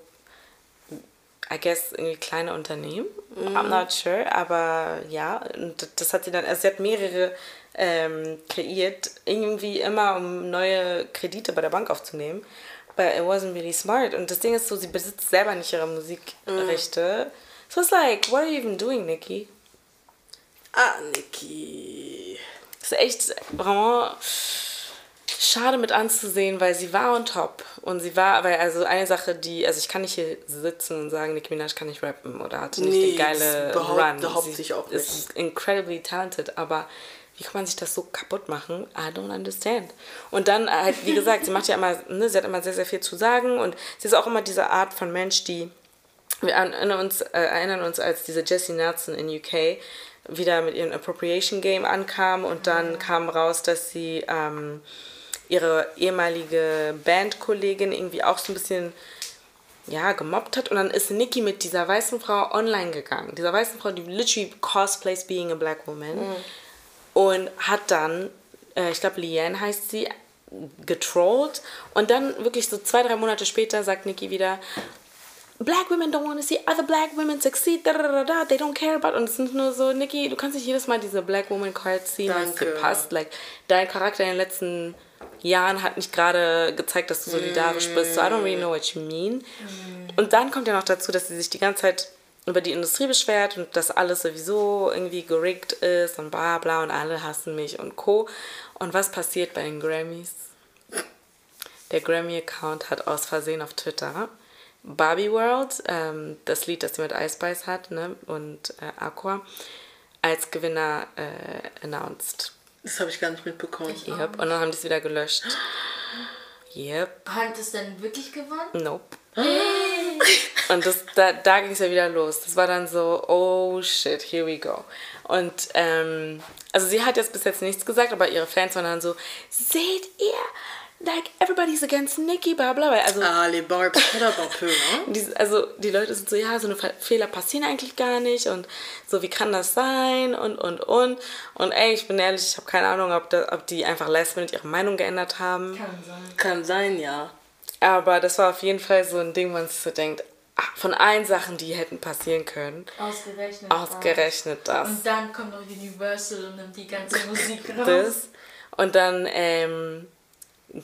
I guess, irgendwie kleine Unternehmen. I'm not sure, aber ja, und das hat sie dann, also sie hat mehrere ähm, kreiert, irgendwie immer, um neue Kredite bei der Bank aufzunehmen. But it wasn't really smart. Und das Ding ist so, sie besitzt selber nicht ihre Musikrechte. So it's like, what are you even doing, Nikki? Ah, Niki. Das ist echt vraiment schade mit anzusehen, weil sie war on top. Und sie war, weil also eine Sache, die, also ich kann nicht hier sitzen und sagen, Nicki Minaj kann nicht rappen oder hatte nicht Nee, den geile Run. behaupte sie ich auch ist incredibly talented, aber wie kann man sich das so kaputt machen? I don't understand. Und dann halt, wie gesagt, sie macht ja immer, ne, sie hat immer sehr, sehr viel zu sagen und sie ist auch immer diese Art von Mensch, die wir erinnern uns, äh, erinnern uns, als diese Jessie Nelson in UK wieder mit ihrem Appropriation Game ankam und dann kam raus, dass sie ähm, ihre ehemalige Bandkollegin irgendwie auch so ein bisschen ja, gemobbt hat und dann ist Nikki mit dieser weißen Frau online gegangen. Dieser weißen Frau, die literally cosplays being a black woman und hat dann, äh, ich glaube Leanne heißt sie, getrollt und dann wirklich so zwei, drei Monate später sagt Nikki wieder, Black women don't want to see other black women succeed, da, da, da, da, they don't care about. Und es sind nur so, Nikki, du kannst nicht jedes Mal diese Black Woman Card ziehen, weil es dir passt. Like, dein Charakter in den letzten Jahren hat nicht gerade gezeigt, dass du solidarisch bist. So, I don't really know what you mean. Und dann kommt ja noch dazu, dass sie sich die ganze Zeit über die Industrie beschwert und dass alles sowieso irgendwie gerickt ist und bla bla und alle hassen mich und Co. Und was passiert bei den Grammys? Der Grammy-Account hat aus Versehen auf Twitter Barbie World, ähm, das Lied, das sie mit Ice Spice hat, ne, und äh, Aqua, als Gewinner äh, announced. Das habe ich gar nicht mitbekommen. Yep. Und dann haben die es wieder gelöscht. Yep. Hat es denn wirklich gewonnen? Nope. Und das, da, da ging es ja wieder los. Das war dann so, oh shit, here we go. Und ähm, also sie hat jetzt bis jetzt nichts gesagt, aber ihre Fans waren dann so, seht ihr, like everybody's against Nicki, bla bla. Weil Also, Ah, les ne? die, also die Leute sind so, ja, so eine Fe- Fehler passieren eigentlich gar nicht und so, wie kann das sein und, und, und. Und ey, ich bin ehrlich, ich habe keine Ahnung, ob, da, ob die einfach last minute ihre Meinung geändert haben. Kann sein. Kann sein, ja. Aber das war auf jeden Fall so ein Ding, wo man sich so denkt, ah, von allen Sachen, die hätten passieren können, Ausgerechnet. ausgerechnet das. Und dann kommt noch Universal und nimmt die ganze Musik raus. das. Und dann ähm,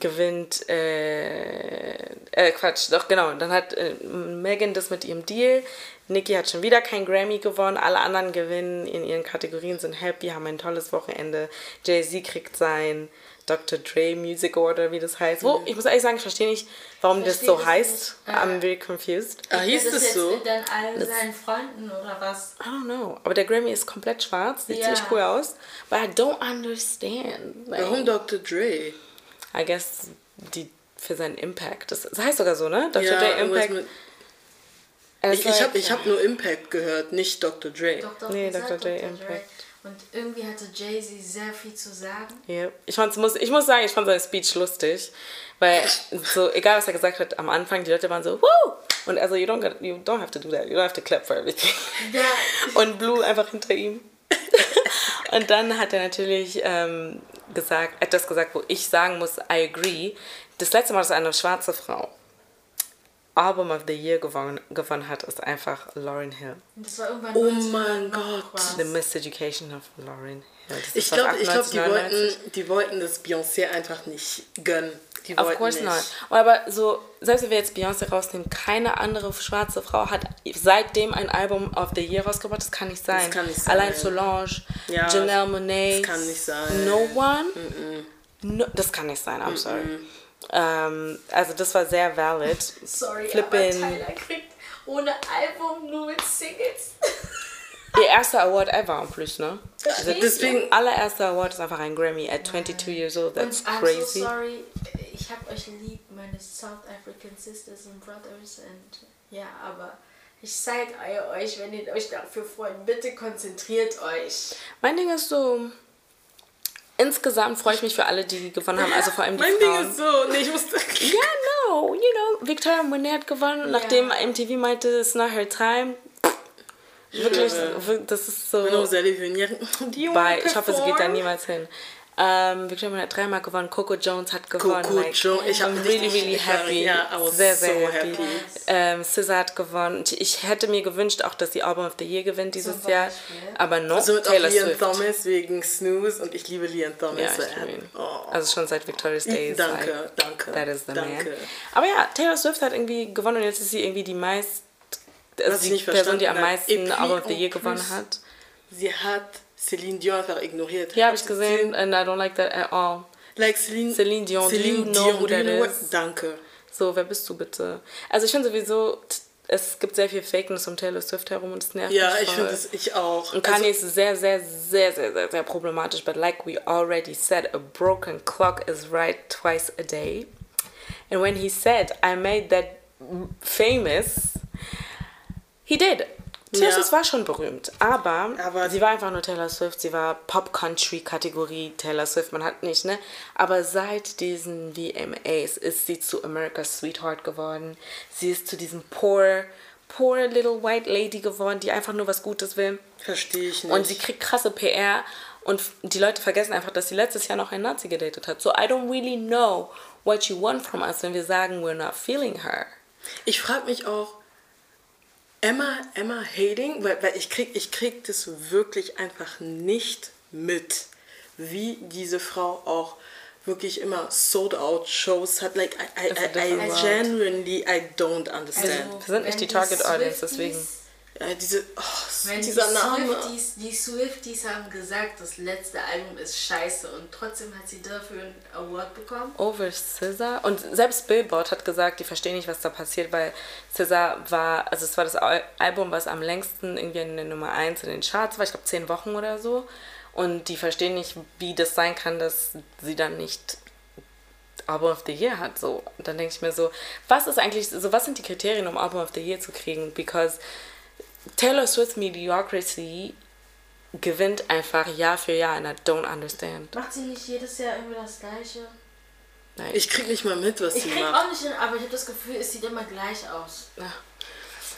gewinnt, äh, äh, Quatsch, doch genau, dann hat äh, Megan das mit ihrem Deal. Nicki hat schon wieder kein Grammy gewonnen. Alle anderen gewinnen in ihren Kategorien, sind happy, haben ein tolles Wochenende. Jay-Z kriegt sein Dr. Dre Music Award, oder wie das heißt. Wo, ich muss ehrlich sagen, ich verstehe nicht, warum das Verstehe so das heißt. nicht. I'm very confused. Ah, hieß das es jetzt so? dann all seinen Freunden oder was? I don't know. Aber der Grammy ist komplett schwarz, sieht Ja. ziemlich cool aus. But I don't understand. Like, Warum Dr. Dre? I guess die für seinen Impact. Das, das heißt sogar so, ne? Dr. Ja, Dre Impact. ich ich habe ich hab nur Impact gehört, nicht Dr. Dre. Doch, doch, Nee, Dr. Dre Dr. Impact. Und irgendwie hatte Jay-Z sehr viel zu sagen. Ja. Ich, fand's, muss, ich muss sagen, ich fand seine Speech lustig. Weil, so, egal was er gesagt hat, am Anfang, die Leute waren so, Woo! Und also, you don't, got, you don't have to do that. You don't have to clap for everything. Ja, Und Blue einfach hinter ihm. Und dann hat er natürlich ähm, gesagt, etwas gesagt, wo ich sagen muss, I agree. Das letzte Mal, dass eine schwarze Frau Album of the Year gewonnen, gewonnen hat, ist einfach Lauryn Hill. das war irgendwann Oh 90 mein Gott. was. The Miseducation of Lauryn Hill. Das Ich glaube, glaub, die, 98, wollten, die wollten das Beyoncé einfach nicht gönnen. Die Of course nicht. not. Aber so, selbst wenn wir jetzt Beyoncé rausnehmen, keine andere schwarze Frau hat seitdem ein Album of the Year rausgebracht. Das kann nicht sein. kann nicht sein. Allein Solange, Ja, Janelle Monáe. das kann nicht sein. No one. No, das kann nicht sein, I'm sorry. Ähm, also das war sehr valid. Sorry, Flippin. aber Tyler kriegt ohne Album nur mit Singles. Ihr erster Award ever en plus, ne? Also Deswegen, allererster Award ist einfach ein Grammy at 22 years old. That's Und I'm crazy. so sorry, ich hab euch lieb, meine South African Sisters and Brothers und ja, aber ich zeig euch, wenn ihr euch dafür freut, bitte konzentriert euch. Mein Ding ist so. Insgesamt freue ich mich für alle, die gewonnen haben. Also vor allem die mein Ding Frauen. ist so, nee, ich musste. Ja, no, you know, Victoria Monet hat gewonnen, nachdem MTV meinte, it's not her time. Wirklich, das ist so. Bei, ich hoffe, sie geht da niemals hin. Ähm, Victoria hat dreimal gewonnen, Coco Jones hat gewonnen. Coco Jones, ich hab I'm richtig- really, really happy. ja, sehr, sehr so happy. happy. Ähm, SZA hat gewonnen. Ich hätte mir gewünscht, auch, dass die Album of the Year gewinnt dieses Zum Jahr. Aber no, Also mit auch Taylor Liam Swift. Thomas wegen Snooze und ich liebe Liam Thomas. Ja, so ich liebe ihn. oh. Also schon seit Victoria's Days. danke, like, danke. That is the danke. man. Aber ja, Taylor Swift hat irgendwie gewonnen und jetzt ist sie irgendwie die meist, also die nicht Person, die am habe. meisten Album of the Year gewonnen hat. Sie hat Celine Dion einfach ignoriert. Ja, habe ich gesehen, and I don't like that at all. Like Celine, Celine Dion, do Celine you know Dion, who do you that know is? Danke. So, wer bist du bitte? Also ich finde sowieso, es gibt sehr viel Fakeness um Taylor Swift herum und es nervt Ja, mich ich finde das, ich auch. Und Kanye ist sehr, sehr, sehr, sehr, sehr, sehr problematisch. But like we already said, a broken clock is right twice a day. And when he said, I made that famous, he did. Taylor Ja. Swift war schon berühmt, aber, Aber- sie war einfach nur Taylor Swift, sie war Pop-Country-Kategorie Taylor Swift, man hat nicht, ne? Aber seit diesen VMAs ist sie zu America's Sweetheart geworden. Sie ist zu diesem poor, poor little white lady geworden, die einfach nur was Gutes will. Verstehe ich nicht. Und sie kriegt krasse PR und die Leute vergessen einfach, dass sie letztes Jahr noch einen Nazi gedatet hat. So I don't really know what you want from us, wenn wir sagen, we're not feeling her. Ich frage mich auch, Emma, Emma Hading, weil, weil ich krieg, ich krieg das wirklich einfach nicht mit, wie diese Frau auch wirklich immer sold out Shows hat. Like I, I, I, I genuinely I don't understand. Also, Wir sind nicht die Target Audience, deswegen. Ja, diese, oh, Wenn dieser die Name. Swifties, die Swifties haben gesagt, das letzte Album ist scheiße und trotzdem hat sie dafür einen Award bekommen. Over SZA. Und selbst Billboard hat gesagt, die verstehen nicht, was da passiert, weil SZA war, also es war das Al- Album, was am längsten irgendwie in der Nummer 1 in den Charts war, ich glaube 10 Wochen oder so. Und die verstehen nicht, wie das sein kann, dass sie dann nicht Album of the Year hat. So. Und dann denke ich mir so, was ist eigentlich, so was sind die Kriterien, um Album of the Year zu kriegen? Because Taylor Swift Mediocrity gewinnt einfach Jahr für Jahr and I don't understand. Macht sie nicht jedes Jahr irgendwie das Gleiche? Nein. Ich krieg nicht mal mit, was Ich sie krieg macht. auch nicht hin, aber ich habe das Gefühl, es sieht immer gleich aus.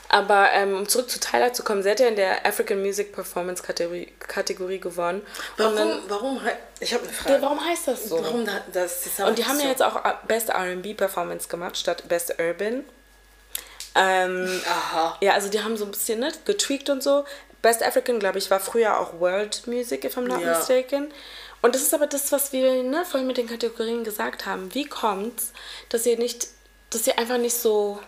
Aber ähm, um zurück zu Tyler zu kommen, sie hat ja in der African Music Performance Kategorie, Kategorie gewonnen. Und Warum, dann, warum, ich habe eine Ja, Frage. warum heißt das so? Warum da, das ist Und die haben ja jetzt auch äh, Best R&B Performance gemacht statt Best Urban. Ähm, Aha. ja, also die haben so ein bisschen ne, getweakt und so. Best African, glaube ich, war früher auch World Music, if I'm not Ja. mistaken. Und das ist aber das, was wir ne, vorhin mit den Kategorien gesagt haben. Wie kommt's, dass ihr nicht, dass ihr einfach nicht so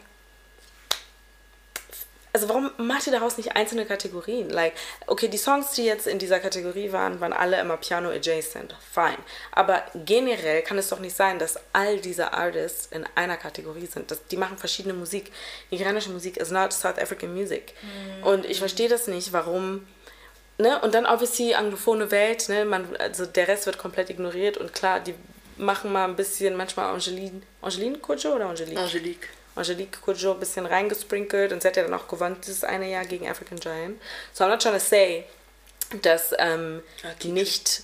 also warum macht ihr daraus nicht einzelne Kategorien? Like, okay, die Songs, die jetzt in dieser Kategorie waren, waren alle immer Piano adjacent. Fine. Aber generell kann es doch nicht sein, dass all diese Artists in einer Kategorie sind. Das, die machen verschiedene Musik. Nigerianische Musik is not South African Music. Und ich verstehe das nicht, warum. Ne? Und dann obviously anglophone Welt, ne? Man, also der Rest wird komplett ignoriert und klar, die machen mal ein bisschen, manchmal Angeline, Angeline Kojo oder Angelique? Angelique. Angelique Kudjoe ein bisschen reingesprinkelt und sie hat ja dann auch gewonnen dieses eine Jahr gegen African Giant. So I'm not trying to say, dass ähm, Ah, nicht...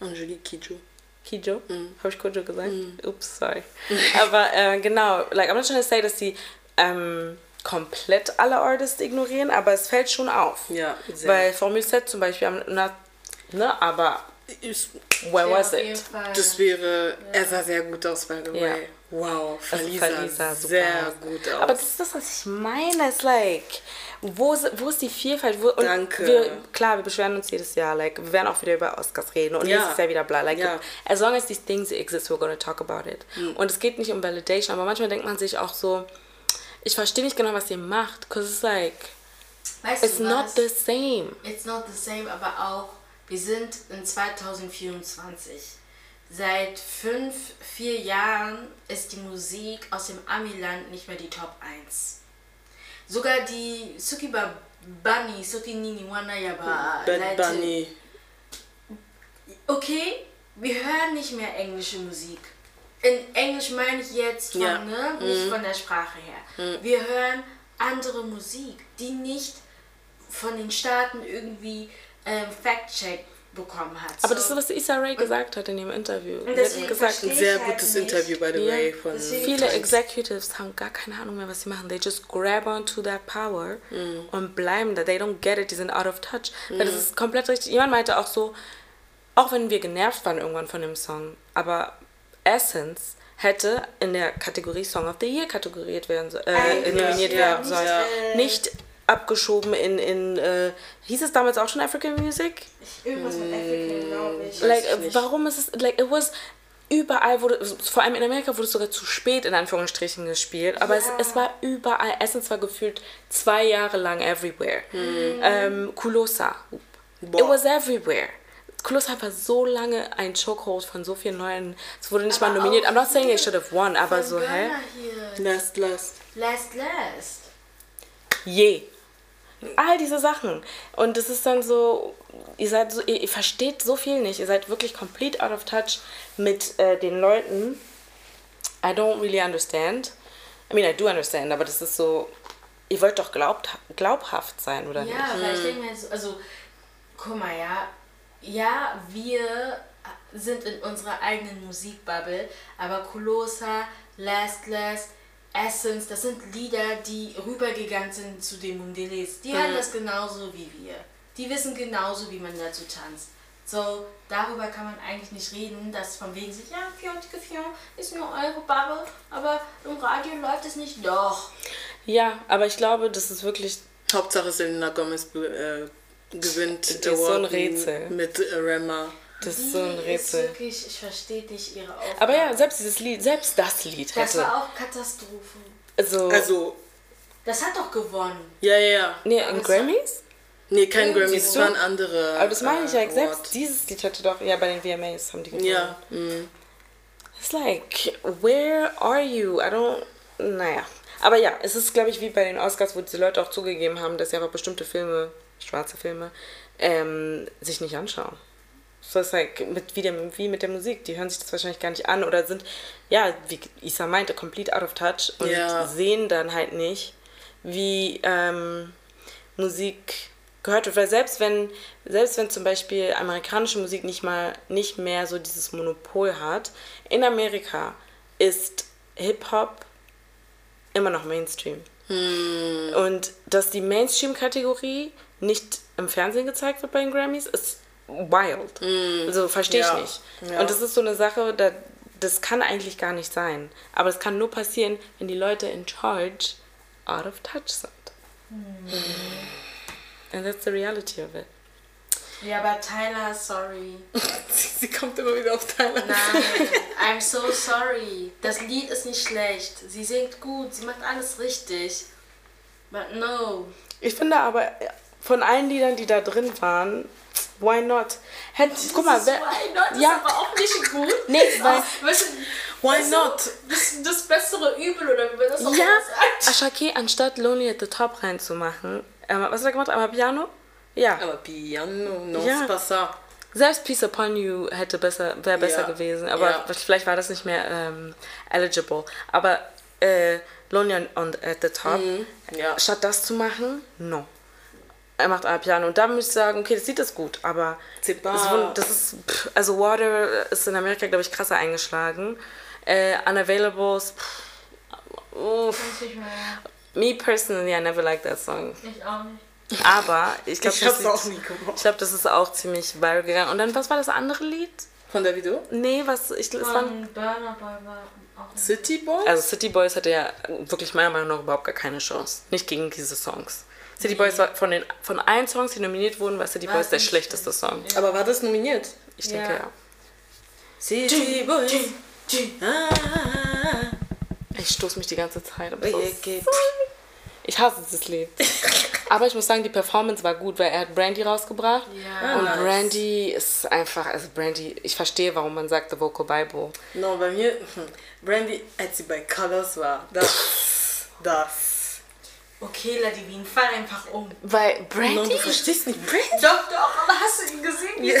Angelique Kidjo. Kijo? Habe ich Kudjoe gesagt? Ups, sorry. Aber äh, genau, like I'm not trying to say, dass sie ähm, komplett alle Artists ignorieren, aber es fällt schon auf. Ja, sehr. Weil Formel Z zum Beispiel, haben- na, ne, aber where Ja, was it? Fall. Das wäre, er sah sehr gut aus, by the way. Ja. Wow, Also sah sah super sehr gut aus. Aber das ist das, was ich meine. Ist like, wo, ist- wo ist die Vielfalt? Wo, und Danke. Wir, klar, wir beschweren uns jedes Jahr. Like, wir werden auch wieder über Oscars reden und Ja. nächstes Jahr wieder bla. Like, Ja. as long as these things exist, we're gonna talk about it. Und es geht nicht um Validation, aber manchmal denkt man sich auch so, ich verstehe nicht genau, was ihr macht, because it's like, weißt it's du not was? the same. It's not the same, aber auch, wir sind in 2024. Seit fünf, vier Jahren ist die Musik aus dem Amiland nicht mehr die Top 1. Sogar die Sukiba Bunny, Suki Nini Wana Yaba Bad Bunny. Okay, wir hören nicht mehr englische Musik. In Englisch meine ich jetzt von, Ja. ne, nicht von der Sprache her. Wir hören andere Musik, die nicht von den Staaten irgendwie ähm, Fact-Check bekommen hat. Aber So, das ist, was Issa Rae gesagt hat in ihrem Interview. Sie deswegen hat gesagt, Ein sehr halt gutes nicht. Interview, by the Ja. way. Von Deswegen- Viele. Executives haben gar keine Ahnung mehr, was sie machen. They just grab onto that power und bleiben da. They don't get it, die sind out of touch. Weil das ist komplett richtig. Jemand meinte auch so, auch wenn wir genervt waren irgendwann von dem Song, aber Essence hätte in der Kategorie Song of the Year kategoriert werden so, äh, nominiert ja, werden sollen. äh, Nicht abgeschoben in, in äh, hieß es damals auch schon African Music? Irgendwas mit African, glaube ich. Like, ich äh, warum ist es, like, it was, überall wurde, vor allem in Amerika wurde es sogar zu spät in Anführungsstrichen gespielt, aber es, Ja. es war überall, Essence war gefühlt zwei Jahre lang everywhere. Ähm, Kulosa, It was everywhere. Colossa war so lange ein Chokehold von so vielen neuen. Es wurde nicht mal Aber nominiert. auch I'm not saying it should have won, aber so, hä? Hier. Last, last. Last Last. Je. All diese Sachen. Und es ist dann so, ihr seid so, ihr, ihr versteht so viel nicht. Ihr seid wirklich complete out of touch mit äh, den Leuten. I don't really understand. I mean, I do understand, aber das ist so, ihr wollt doch glaubt, glaubhaft sein, oder nicht? Ja, weil ich denke mir, so, also, guck mal, ja, ja, wir sind in unserer eigenen Musikbubble, aber Colossa, Last Last, Essence, das sind Lieder, die rübergegangen sind zu den Mundeles. Die hören das genauso wie wir. Die wissen genauso, wie man dazu tanzt. So, darüber kann man eigentlich nicht reden, dass von wegen sich, ja, Fiontige Fion ist nur eure Bubble, aber im Radio läuft es nicht. Doch. Ja, aber ich glaube, das ist wirklich Hauptsache Selena Gomez äh, gewinnt Die ist so ein Rätsel. mit äh, Rema. Das ist so ein Rätsel. Ist wirklich, ich verstehe nicht ihre Aufgabe. Aber ja, selbst dieses Lied, selbst das Lied Das hätte. war auch Katastrophe. Also, Also, Das hat doch gewonnen. ja, ja, ja. nee, in das Grammys? Nee, kein Irgendwie Grammy, es so. waren andere. Aber das meine ich ja, äh, selbst dieses Lied hätte doch, ja, bei den VMAs haben die gewonnen. Ja, mm. It's like, where are you? I don't, naja. Aber ja, es ist, glaube ich, wie bei den Oscars, wo diese Leute auch zugegeben haben, dass sie aber bestimmte Filme, schwarze Filme, ähm, sich nicht anschauen. So ist like, mit, wie, dem, wie mit der Musik, die hören sich das wahrscheinlich gar nicht an oder sind, ja, wie Isa meinte, complete out of touch und Ja. sehen dann halt nicht, wie ähm, Musik gehört wird. Weil selbst wenn, selbst wenn zum Beispiel amerikanische Musik nicht mal nicht mehr so dieses Monopol hat, in Amerika ist Hip-Hop immer noch Mainstream. Und dass die Mainstream-Kategorie nicht im Fernsehen gezeigt wird bei den Grammys, ist wild. Also verstehe ich Ja. nicht. Ja. Und das ist so eine Sache, da, das kann eigentlich gar nicht sein. Aber es kann nur passieren, wenn die Leute in charge out of touch sind. And that's the reality of it. Ja, aber Tyler, sorry. sie, sie kommt immer wieder auf Thailand. Nein, I'm so sorry. Das Lied ist nicht schlecht. Sie singt gut, sie macht alles richtig. But no. Ich finde aber, von allen Liedern, die da drin waren, why not? Hätt, guck mal, wer, Why not? Ja. ist aber auch nicht gut. Nee, weil- weißt du, Why not? Das, das bessere Übel oder wie man das auch Ja, sagt. Ashake, anstatt Lonely at the Top reinzumachen, ähm, was hat er gemacht? Aber Piano? Ja. Aber Piano, non Ja. c'est pas ça. Selbst Peace Upon You hätte besser, wäre besser Ja. gewesen, aber Ja. vielleicht war das nicht mehr ähm, eligible. Aber äh, Lonely on, on at the Top, Ja. statt das zu machen, no. Er macht A Piano und da muss ich sagen, okay, das sieht das gut, aber C'est das, ist, pff, also Water ist in Amerika, glaube ich, krasser eingeschlagen. Äh, Unavailables, pff, uff. Me personally, I never liked that song. Ich auch nicht. Aber ich glaube, Ich das, hab's auch Lied- nie gemacht. ich glaub, das ist auch ziemlich viral gegangen. Und dann, was war das andere Lied? Von Davido? Nee, was, ich, es war, Von Burner Boy war auch. City Boy? also City Boys hatte ja wirklich meiner Meinung nach überhaupt gar keine Chance. Nicht gegen diese Songs. City Boys war von den von allen Songs, die nominiert wurden, war City War Boys der schlechteste Song. Aber war das nominiert? Ich denke Ja. ja. City Boys. Ah, Ich stoße mich die ganze Zeit. Aber oh, so okay. ich hasse dieses Lied. Aber ich muss sagen, die Performance war gut, weil er hat Brandy rausgebracht. Ja. Und nice. Brandy ist einfach, also Brandy, ich verstehe, warum man sagt The Vocal Bible. No, bei mir, hm, Brandy, als sie bei Colors war, das, das. Okay, Ladivin, fall einfach um. Weil Brandy du verstehst nicht Brandy? Doch, doch, aber hast du ihn gesehen?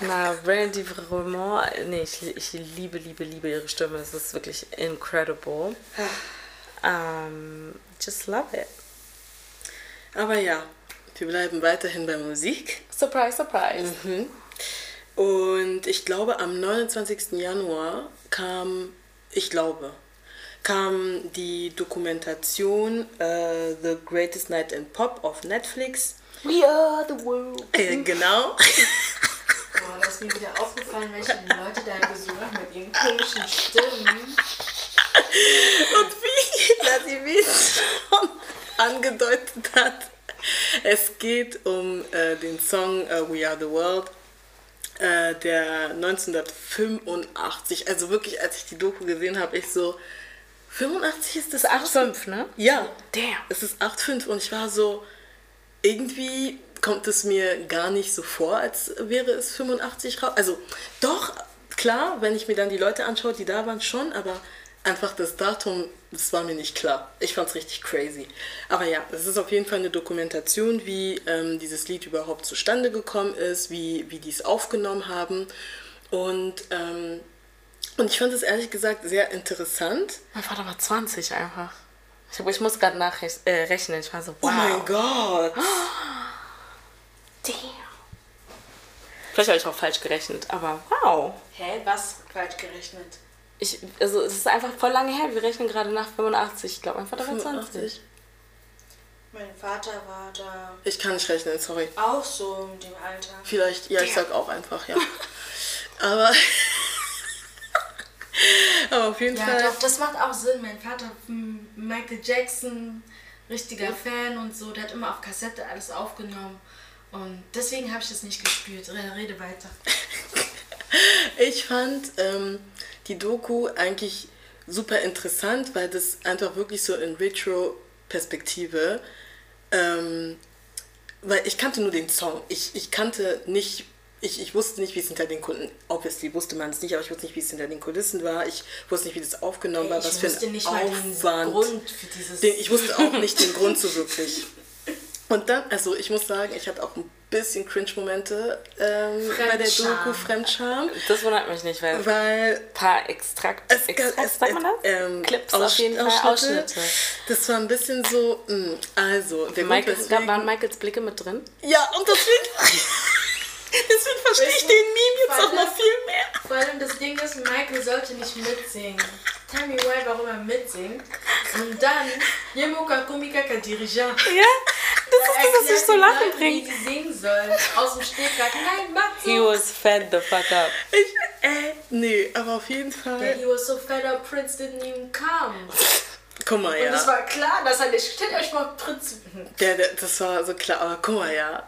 Na, Brandy Vraiment, nee, ich, ich liebe, liebe, liebe ihre Stimme. Es ist wirklich incredible. Um, just love it. Aber ja, wir bleiben weiterhin bei Musik. Surprise, surprise. Und ich glaube, am 29. Januar kam, ich glaube, kam die Dokumentation äh, The Greatest Night in Pop auf Netflix. We are the world. Äh, genau. Boah, da ist mir wieder aufgefallen, welche Leute da gesungen haben mit ihren komischen Stimmen. Und wie Lasivi schon angedeutet hat, es geht um äh, den Song äh, We Are the World, äh, der 1985, also wirklich als ich die Doku gesehen habe, ich so, 85 ist das 8,5, ne? Ja, Damn. es ist 8,5 und ich war so, irgendwie kommt es mir gar nicht so vor, als wäre es 85 raus. Also doch, klar, wenn ich mir dann die Leute anschaue, die da waren, schon, aber einfach das Datum, das war mir nicht klar. Ich fand es richtig crazy. Aber ja, es ist auf jeden Fall eine Dokumentation, wie ähm, dieses Lied überhaupt zustande gekommen ist, wie, wie die es aufgenommen haben. Und, ähm, und ich fand es ehrlich gesagt sehr interessant. Mein Vater war 20 einfach. Ich, ich muss gerade nachrechnen. Äh, ich war so, wow. Oh mein Gott. Damn. Vielleicht habe ich auch falsch gerechnet, aber wow. Hä, was falsch gerechnet? Ich, also es ist einfach voll lange her. Wir rechnen gerade nach 85. Ich glaube, mein Vater war 20. Mein Vater war da Ich kann nicht rechnen, sorry. auch so in dem Alter. Vielleicht, ja, ich sag auch einfach, ja. Aber, aber auf jeden Ja, Fall. doch, das macht auch Sinn. Mein Vater, hm, Michael Jackson, richtiger Fan und so, der hat immer auf Kassette alles aufgenommen. Und deswegen habe ich das nicht gespürt. Re- Rede weiter. Ich fand ähm, die Doku eigentlich super interessant, weil das einfach wirklich so in Retro-Perspektive, ähm, weil ich kannte nur den Song. Ich, ich kannte nicht, ich, ich wusste nicht, wie es hinter den Kunden, obviously wusste man es nicht, aber ich wusste nicht, wie es hinter den Kulissen war. Ich wusste nicht, wie das aufgenommen war, ich was für wusste ein nicht mal den Aufwand. Grund für dieses... Den, ich wusste auch nicht den Grund so wirklich. Und dann, also ich muss sagen, ich hatte auch ein bisschen Cringe-Momente ähm, bei der. Doku Fremdscham, Das wundert mich nicht, weil ein weil paar Extrakt, es, Extrakt es, sagt man das? ähm, Clips Aus- auf jeden Fall, Ausschnitte. Ausschnitte. Das war ein bisschen so, mh, also, der Grund, Michael, weswegen, waren Michaels Blicke mit drin? Ja, und deswegen, deswegen verstehe ich den Meme jetzt auch noch viel mehr. Vor allem das Ding ist, Michael sollte nicht mitsingen. Tell me why, warum er mitsingt. Und dann, Yemuka Komika ka Dirigeant. Ja, das ist das, was mich so lachen Wie bringt. sie singen sollen. Aus dem Stegreif. Nein, mach He so. was fed the fuck up. Ich, äh, nee, aber auf jeden He Fall, was so fed up, Prince didn't even come. guck mal, Und es ja, war klar, dass er nicht. Stellt euch mal Prinz. der, der, das war so klar, aber guck mal, ja,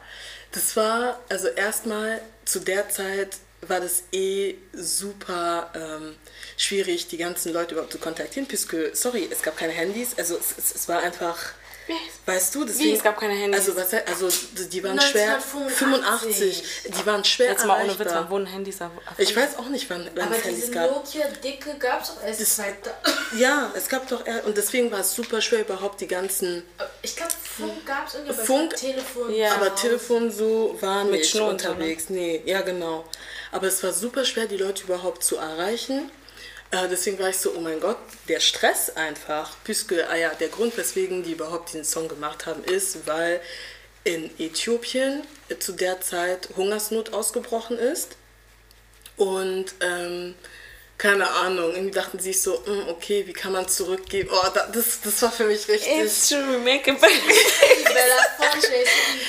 das war, also erstmal zu der Zeit war das eh super ähm, schwierig, die ganzen Leute überhaupt zu kontaktieren, puisque, sorry, es gab keine Handys, also es, es, es war einfach, weißt du, deswegen, es gab keine Handys? Also, was, also die waren schwer, 1985. 85, die waren schwer Jetzt mal ohne Witz, wann wurden Handys auf Ich weiß auch nicht, wann, wann Aber es Handys diese gab. Nokia-Dicke gab es auch erst Das- seit. Ja, es gab doch, eher- und deswegen war es super schwer, überhaupt die ganzen, Ich glaube, Funk gab es irgendwie, aber Funk- Telefon. Ja. aber Telefon so war Mit nicht Schnur so, ne? unterwegs. Nee, ja genau. Aber es war super schwer, die Leute überhaupt zu erreichen. Äh, deswegen war ich so, oh mein Gott, der Stress einfach. Puisque, ah ja, der Grund, weswegen die überhaupt diesen Song gemacht haben, ist, weil in Äthiopien äh, zu der Zeit Hungersnot ausgebrochen ist. Und ähm, keine Ahnung, irgendwie dachten sie sich so, "Hm, okay, wie kann man zurückgeben? Oh, da, das, das war für mich richtig. It's true, we make it better. Bella Fonte,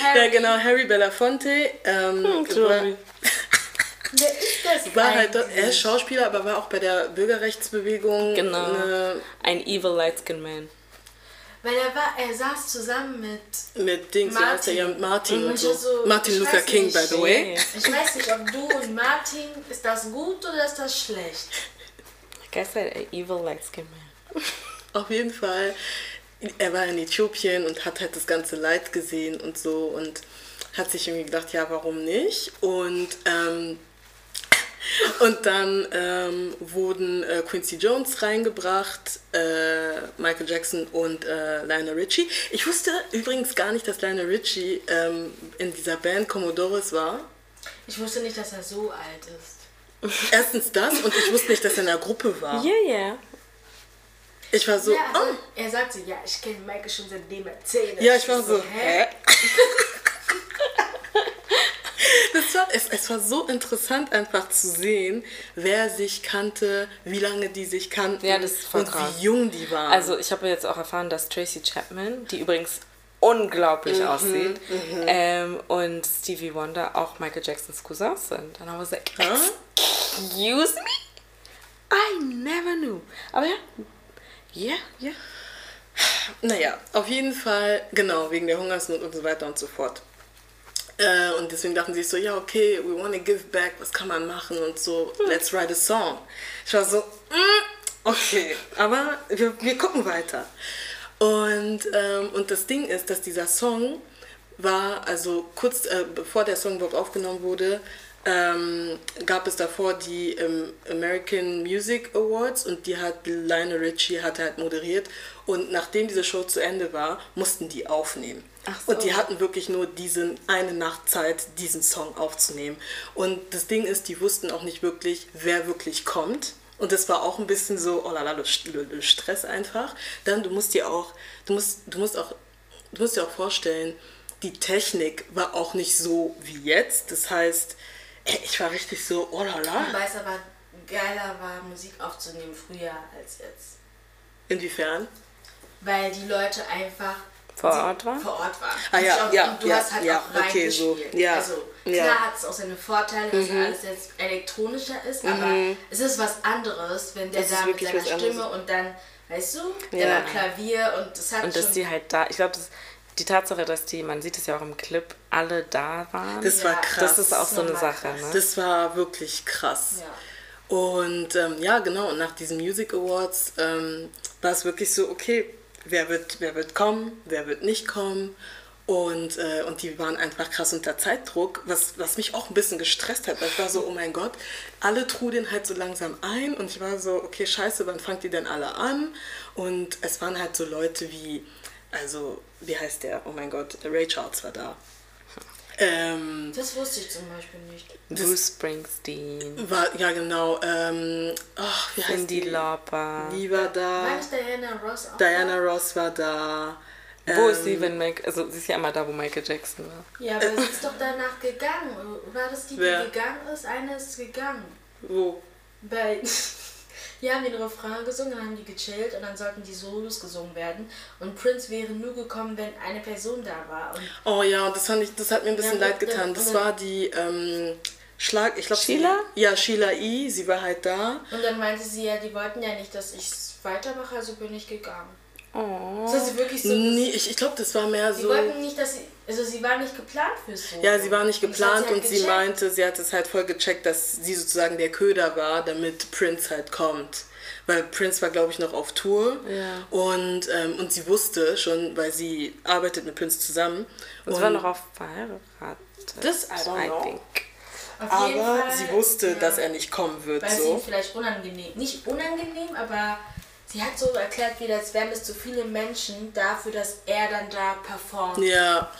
Harry. Ja, genau, Harry Belafonte. Ähm, Sorry. Wer ist das war halt, er ist? Schauspieler, aber war auch bei der Bürgerrechtsbewegung. Genau. ne, Ein evil light-skinned man. Weil er war, er saß zusammen mit. mit Dings, wie heißt der ja, mit Martin Und so. so, Martin Luther King, nicht. by the way. Ich weiß nicht, ob du und Martin, ist das gut oder ist das schlecht? Like I said, an evil light-skinned man. Auf jeden Fall, er war in Äthiopien und hat halt das ganze Leid gesehen und so und hat sich irgendwie gedacht, ja, warum nicht? Und, ähm, und dann ähm, wurden äh, Quincy Jones reingebracht, äh, Michael Jackson und äh, Lionel Richie. Ich wusste übrigens gar nicht, dass Lionel Richie ähm, in dieser Band Commodores war. Ich wusste nicht, dass er so alt ist. Erstens das und ich wusste nicht, dass er in der Gruppe war. Yeah, yeah. Ich war so, ja, also, oh. Er sagte, ja, ich kenne Michael schon seitdem er 10 ist. Ja, ich war so, hä? Das war, es, es war so interessant einfach zu sehen, wer sich kannte, wie lange die sich kannten Ja, und krass. wie jung die waren. Also ich habe jetzt auch erfahren, dass Tracy Chapman, die übrigens unglaublich Mhm, aussieht, ähm, und Stevie Wonder auch Michael Jacksons Cousins sind. I was like, Huh? excuse me? I never knew. Aber ja, ja, ja. Naja, auf jeden Fall, genau, wegen der Hungersnot und so weiter und so fort. Äh, und deswegen dachten sie so, ja, okay, we want to give back, was kann man machen und so, let's write a song. Ich war so, mm, okay, aber wir, wir gucken weiter. Und, ähm, und das Ding ist, dass dieser Song war, also kurz äh, bevor der Song überhaupt aufgenommen wurde, ähm, gab es davor die ähm, American Music Awards und die hat Lionel Richie hat halt moderiert und nachdem diese Show zu Ende war, mussten die aufnehmen. So. Und die hatten wirklich nur diesen eine Nacht Zeit, diesen Song aufzunehmen. Und das Ding ist, die wussten auch nicht wirklich, wer wirklich kommt. Und das war auch ein bisschen so, oh la la, Stress einfach. Dann, du musst dir auch, du musst, du musst auch, du musst dir auch vorstellen, die Technik war auch nicht so wie jetzt. Das heißt, ich war richtig so, oh la la. Weil es aber geiler war, Musik aufzunehmen früher als jetzt. Inwiefern? Weil die Leute einfach Vor Ort waren? vor Ort waren. Ah, ja, Und auch- ja, und du ja, hast halt ja, auch okay, so, reingespielt. ja, Also klar ja. Mhm. hat es auch seine Vorteile, dass alles jetzt elektronischer ist, aber es ist was anderes, wenn der ist da mit seiner Stimme anderes. und dann, weißt du, Ja. der Klavier und das hat Und schon... dass die halt da, ich glaube, das- die Tatsache, dass die, man sieht es ja auch im Clip, alle da waren, Das war Ja, krass. das ist auch so eine Sache. Ne? Das war wirklich krass. ja. Und ähm, ja, genau, und nach diesen Music Awards ähm, war es wirklich so, okay, wer wird, wer wird kommen, wer wird nicht kommen. Und, äh, und die waren einfach krass unter Zeitdruck, was, was mich auch ein bisschen gestresst hat. Weil ich war so, oh mein Gott, alle trudeln halt so langsam ein. Und ich war so, okay, scheiße, wann fangt ihr denn alle an? Und es waren halt so Leute wie, also, wie heißt der? Oh mein Gott, Ray Charles war da. Ähm, Das wusste ich zum Beispiel nicht. Bruce Springsteen, war, ja, genau. Ähm, ach, wie heißt Cindy die? Lauper. Die war da. War Diana Ross auch Diana da? Ross war da. Wo ist Ähm, sie, wenn Michael, also sie ist ja immer da, wo Michael Jackson war. Ja, aber sie ist doch danach gegangen. War das die, die Wer? gegangen ist? Eine ist gegangen. Wo? Bei, die haben den Refrain gesungen, dann haben die gechillt und dann sollten die Solos gesungen werden. Und Prince wäre nur gekommen, wenn eine Person da war. Und Oh ja, und das fand ich, das hat mir ein bisschen Ja, leid getan. Das war die ähm, Schlag, ich glaube Sheila? Ja, Sheila E. Sie war halt da. Und dann meinte sie ja, die wollten ja nicht, dass ich weitermache, also bin ich gegangen. Oh. Das hat sie wirklich so. Nee, ich, ich glaube, das war mehr so. wollten nicht, dass sie. Also sie war nicht geplant fürs Solo. Ja, sie war nicht geplant halt und sie gecheckt. meinte, sie hat es halt voll gecheckt, dass sie sozusagen der Köder war, damit Prince halt kommt. Weil Prince war, glaube ich, noch auf Tour. Ja. Und, ähm, und sie wusste schon, weil sie arbeitet mit Prince zusammen. Und sie war noch auf verheiratet. Das, I don't I know. Aber Fall, sie wusste, ja. dass er nicht kommen wird. Weil es So. ihm vielleicht unangenehm, nicht unangenehm, aber sie hat so erklärt, wie als wären es zu viele Menschen dafür, dass er dann da performt. Ja.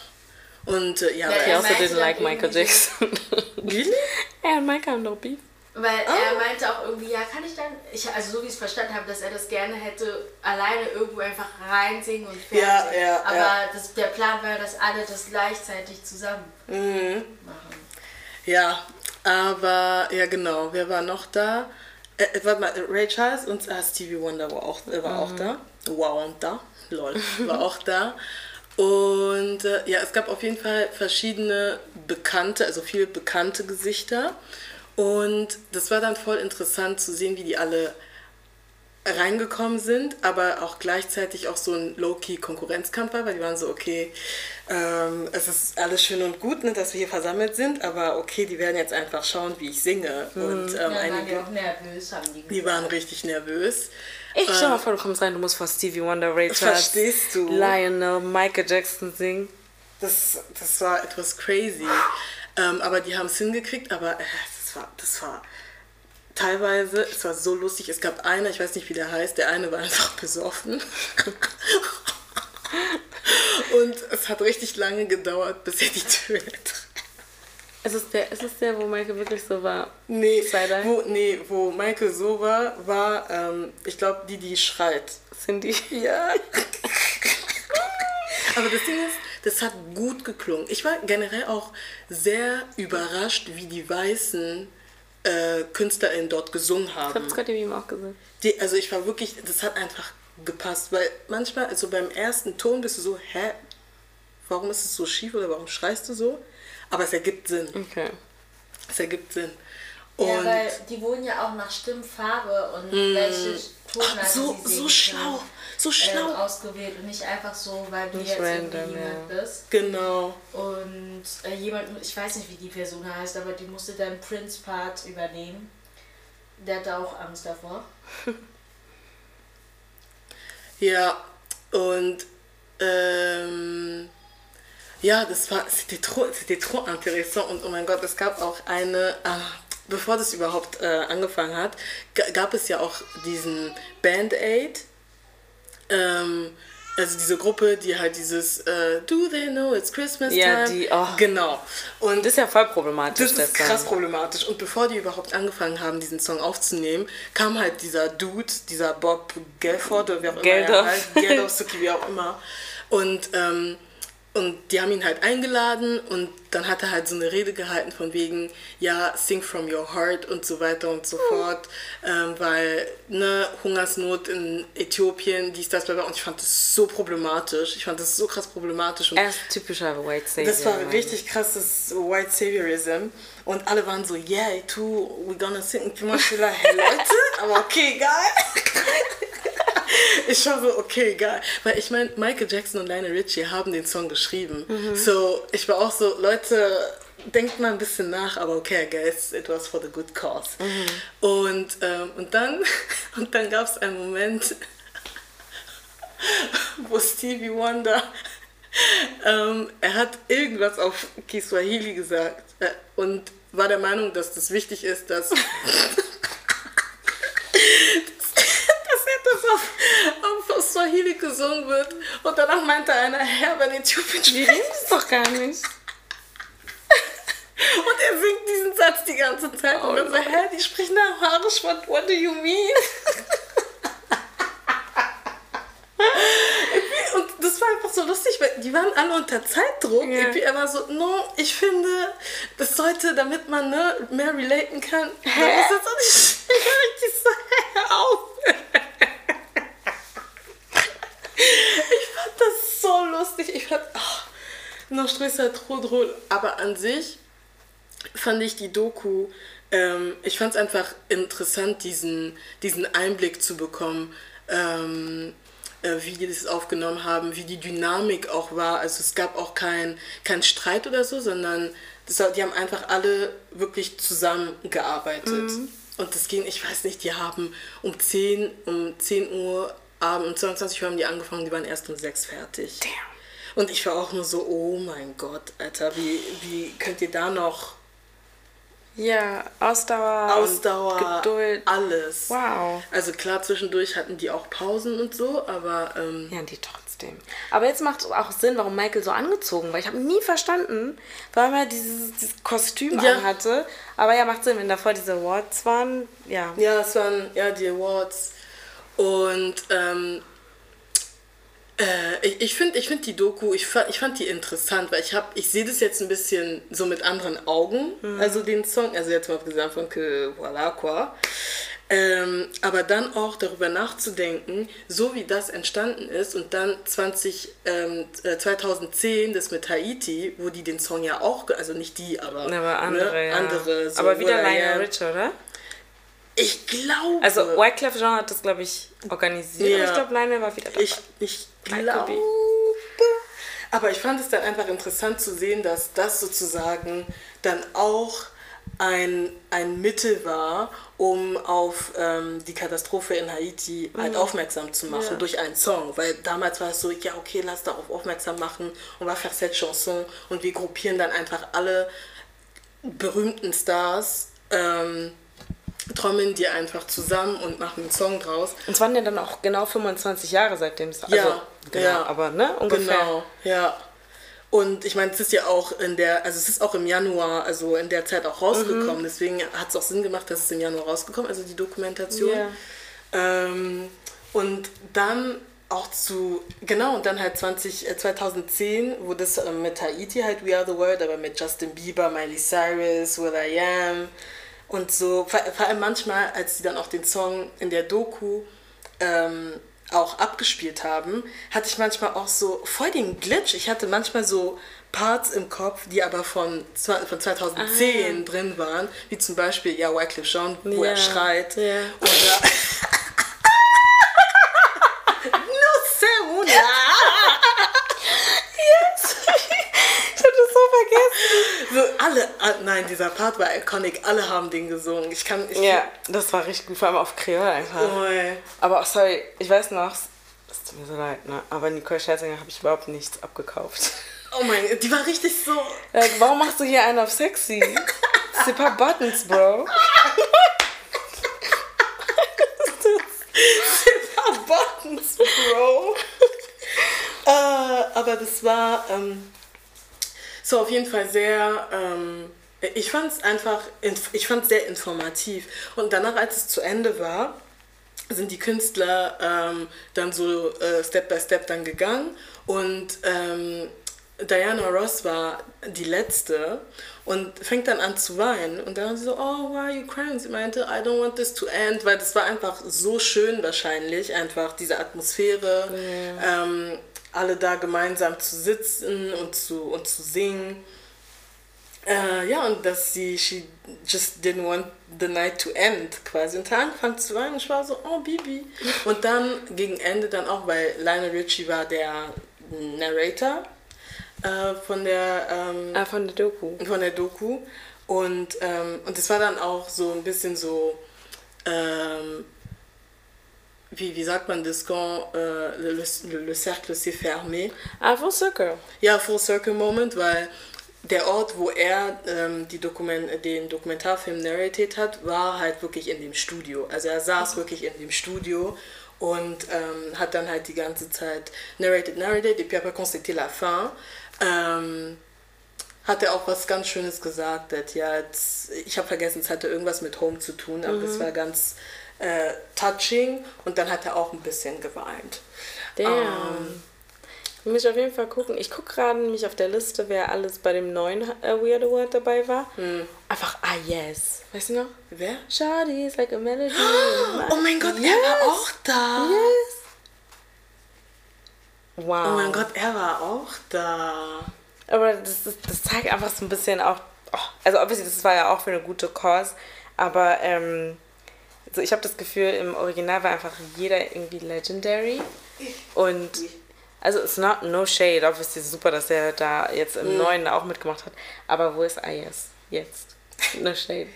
Und äh, ja, He er also meinte didn't like Michael Jackson. Really? er und Michael haben no beef. Weil Oh. er meinte auch irgendwie, ja, kann ich dann, ich, also so wie ich es verstanden habe, dass er das gerne hätte, alleine irgendwo einfach reinsingen und fertig. Ja, ja, Aber ja. Das, der Plan war, dass alle das gleichzeitig zusammen Mhm. machen. Ja, aber ja genau, wer war noch da? Äh, äh, warte mal, Ray Charles und ah, Stevie Wonder war auch, äh, war auch da. Wow, und da. Lol, war auch da. Und äh, ja, es gab auf jeden Fall verschiedene bekannte, also viele bekannte Gesichter. Und das war dann voll interessant zu sehen, wie die alle reingekommen sind, aber auch gleichzeitig auch so ein Low-Key-Konkurrenzkampf war, weil die waren so, okay, ähm, es ist alles schön und gut, ne, dass wir hier versammelt sind, aber okay, die werden jetzt einfach schauen, wie ich singe. Und ähm, Ja, waren die einige, auch nervös, haben die die waren richtig nervös. Ich stell mal vor, du kommst rein, du musst vor Stevie Wonder, Ray Charles, Verstehst du? Lionel, Michael Jackson singen. Das, das war etwas crazy. Ähm, aber die haben es hingekriegt, aber äh, das, war, das war teilweise, es war so lustig. Es gab einer, ich weiß nicht, wie der heißt, der eine war einfach besoffen. Und es hat richtig lange gedauert, bis er die Töne traf. Ist es der, ist es der, wo Michael wirklich so war? Nee, wo, nee, wo Michael so war, war, ähm, ich glaube, die, die schreit. Cindy? Ja. Aber das Ding ist, das hat gut geklungen. Ich war generell auch sehr überrascht, wie die weißen äh, KünstlerInnen dort gesungen Ich haben. hab Scotty ihm auch gesagt. Die, also ich war wirklich, das hat einfach gepasst, weil manchmal, also beim ersten Ton bist du so, hä, warum ist es so schief oder warum schreist du so? Aber es ergibt Sinn. Okay. Es ergibt Sinn. Ja, Und weil die wurden ja auch nach Stimmfarbe und welche Tonleiter Ach, so, sie singen so schlau, so äh, schlau. ausgewählt und nicht einfach so, weil du Nicht jetzt random, irgendwie jemand ja. bist. Genau. Und äh, jemand, ich weiß nicht, wie die Person heißt, aber die musste dann Prince-Part übernehmen. Der hatte auch Angst davor. Ja, und ähm, Ja, das war, c'était trop, c'était trop intéressant und oh mein Gott, es gab auch eine, ah, bevor das überhaupt äh, angefangen hat, ga- gab es ja auch diesen Band-Aid, ähm, also diese Gruppe, die halt dieses äh, Do they know it's Christmas Ja, time? die, oh. Genau. Und Das ist ja voll problematisch. das ist krass problematisch. Und bevor die überhaupt angefangen haben, diesen Song aufzunehmen, kam halt dieser Dude, dieser Bob Gelford oder wie auch immer Geldof. er heißt, Geldof, Suki, wie auch immer. Und, ähm, und die haben ihn halt eingeladen und dann hat er halt so eine Rede gehalten von wegen, ja, sing from your heart und so weiter und so fort, ähm, weil, ne, Hungersnot in Äthiopien, dies, das, bla, bla. und ich fand das so problematisch. Ich fand das so krass problematisch. Und Er ist typischer White Savior. das war richtig krasses White Saviorism. Und alle waren so, yeah, too, we're gonna sing. Ich war so, hey Leute, aber okay, geil. Ich war so, okay, geil. Weil ich meine, Michael Jackson und Lionel Richie haben den Song geschrieben. So, ich war auch so, Leute, denkt mal ein bisschen nach, aber okay, I guess it was for the good cause. Und, ähm, und dann, und dann gab es einen Moment, wo Stevie Wonder, ähm, er hat irgendwas auf Kiswahili gesagt äh, und war der Meinung, dass das wichtig ist, dass, das auf, auf Swahili gesungen wird. Und danach meinte einer, Herr, wenn Die spricht. reden es doch gar nicht. Und er singt diesen Satz die ganze Zeit. und dann so, hä, die sprechen Amharisch, what, what do you mean? Und das war einfach so lustig, weil die waren alle unter Zeitdruck. Irgendwie er war so, no, ich finde, das sollte, damit man ne, mehr relaten kann, dann ist das auch nicht ich war richtig so, hör auf. Ich fand das so lustig. Ich fand, ach, noch Stresser trop drôle. Aber an sich fand ich die Doku, ähm, ich fand es einfach interessant, diesen, diesen Einblick zu bekommen, ähm, äh, wie die das aufgenommen haben, wie die Dynamik auch war. Also es gab auch kein, kein Streit oder so, sondern das, die haben einfach alle wirklich zusammengearbeitet. Und das ging, ich weiß nicht, die haben um 10, um 10 Uhr Abend, um 22 Uhr haben die angefangen, die waren erst um 6 fertig. Damn. Und ich war auch nur so, oh mein Gott, Alter, wie, wie könnt ihr da noch Ja, Ausdauer, Ausdauer, Geduld. alles. Wow. Also klar, zwischendurch hatten die auch Pausen und so, aber ähm, Ja, die trotzdem. Aber jetzt macht es auch Sinn, warum Michael so angezogen war. Ich habe nie verstanden, warum er dieses, dieses Kostüm Ja. anhatte. Aber ja, macht Sinn, wenn davor diese Awards waren. Ja. ja, es waren ja die Awards. Und ähm, äh, ich, ich finde ich find die Doku, ich, ich fand die interessant, weil ich, hab- ich sehe das jetzt ein bisschen so mit anderen Augen, also den Song, also jetzt mal abgesehen von que voilà quoi. Ähm, aber dann auch darüber nachzudenken, so wie das entstanden ist und dann 20, ähm, äh, 2010 das mit Haiti, wo die den Song ja auch, also nicht die, aber, Aber andere, ne, ja. andere so Aber wieder Lionel Am. Richie, oder? Ich glaube. Also Wyclef Jean hat das, glaube ich, organisiert. Ja. Ich glaube, Lionel war wieder dabei. Ich, ich glaube. be. Aber ich fand es dann einfach interessant zu sehen, dass das sozusagen dann auch ein, ein Mittel war, um auf ähm, die Katastrophe in Haiti halt aufmerksam zu machen Ja. durch einen Song. Weil damals war es so, ja, okay, lass darauf aufmerksam machen und war faire cette chanson und wir gruppieren dann einfach alle berühmten Stars, ähm, trommeln die einfach zusammen und machen einen Song draus. Und es waren ja dann auch genau 25 Jahre seitdem es. Also, Ja, genau, ja. aber ne, ungefähr. Genau, ja. Und ich meine, es ist ja auch in der, also es ist auch im Januar, also in der Zeit auch rausgekommen. Mhm. Deswegen hat es auch Sinn gemacht, dass es im Januar rausgekommen, also die Dokumentation. Ja. Ähm, und dann auch zu, genau, und dann halt 20, äh, 2010, wo das ähm, mit Haiti halt We Are the World, aber mit Justin Bieber, Miley Cyrus, Will I Am und so, vor, allem manchmal, als sie dann auch den Song in der Doku ähm, auch abgespielt haben, hatte ich manchmal auch so voll den Glitch. Ich hatte manchmal so Parts im Kopf, die aber von, von 2010 drin waren, wie zum Beispiel, ja, Wycliffe Jean, wo Ja, er schreit. ja. Oder No sé una. Ich hab das so vergessen. So, alle, ah, nein, dieser Part war iconic, alle haben den gesungen. Ich kann, ich, Ja, das war richtig gut, vor allem auf Kreol einfach. Oh. Aber auch, sorry, ich weiß noch, es tut mir so leid, ne? aber Nicole Scherzinger habe ich überhaupt nichts abgekauft. Oh mein Gott, die war richtig so. Like, warum machst du hier einen auf sexy? C'est pas buttons, bro. C'est pas buttons, Bro. äh, aber das war ähm, so auf jeden Fall sehr. Ähm, ich fand es einfach, inf- ich fand sehr informativ. Und danach, als es zu Ende war, sind die Künstler ähm, dann so äh, Step by Step dann gegangen und ähm, Diana Ross war die letzte und fängt dann an zu weinen und dann sie so, oh, why are you crying? Sie meinte, I don't want this to end, weil das war einfach so schön wahrscheinlich, einfach diese Atmosphäre, ähm, alle da gemeinsam zu sitzen und zu, und zu singen. Äh, ja, und dass sie, she just didn't want the night to end quasi. Und dann angefangen zu weinen. Ich war so, oh, Bibi. Und dann gegen Ende dann auch, weil Lionel Richie war der Narrator äh, von der ähm, Ah, von der Doku. von der Doku. Und, ähm, und es war dann auch so ein bisschen so, ähm, wie, wie sagt man das, quand äh, le, le, le cercle s'est fermé. Ah, Full Circle. Ja, Full Circle Moment, weil der Ort, wo er ähm, die Dokument, den Dokumentarfilm narrated hat, war halt wirklich in dem Studio. Also er saß wirklich in dem Studio und ähm, hat dann halt die ganze Zeit narrated, narrated, et puis après quand c'était la fin, ähm, hat er auch was ganz Schönes gesagt, dass ja, jetzt, ich habe vergessen, es hatte irgendwas mit Home zu tun, aber das war ganz äh, touching und dann hat er auch ein bisschen geweint. Damn. Muss ich auf jeden Fall gucken. Ich gucke gerade nämlich auf der Liste, wer alles bei dem neuen äh, Weird Award dabei war. Einfach Ah Yes. Weißt du noch? Wer? Shawty is like a melody. Oh mein Gott, er war auch da. Yes. Wow. Oh mein Gott, er war auch da. Aber das, das, das zeigt einfach so ein bisschen auch, oh, also obviously, das war ja auch für eine gute Cause, aber ähm, so ich habe das Gefühl, im Original war einfach jeder irgendwie legendary und also it's not no shade, obviously super, dass er da jetzt im neuen auch mitgemacht hat, aber wo ist Ayes jetzt? No shade.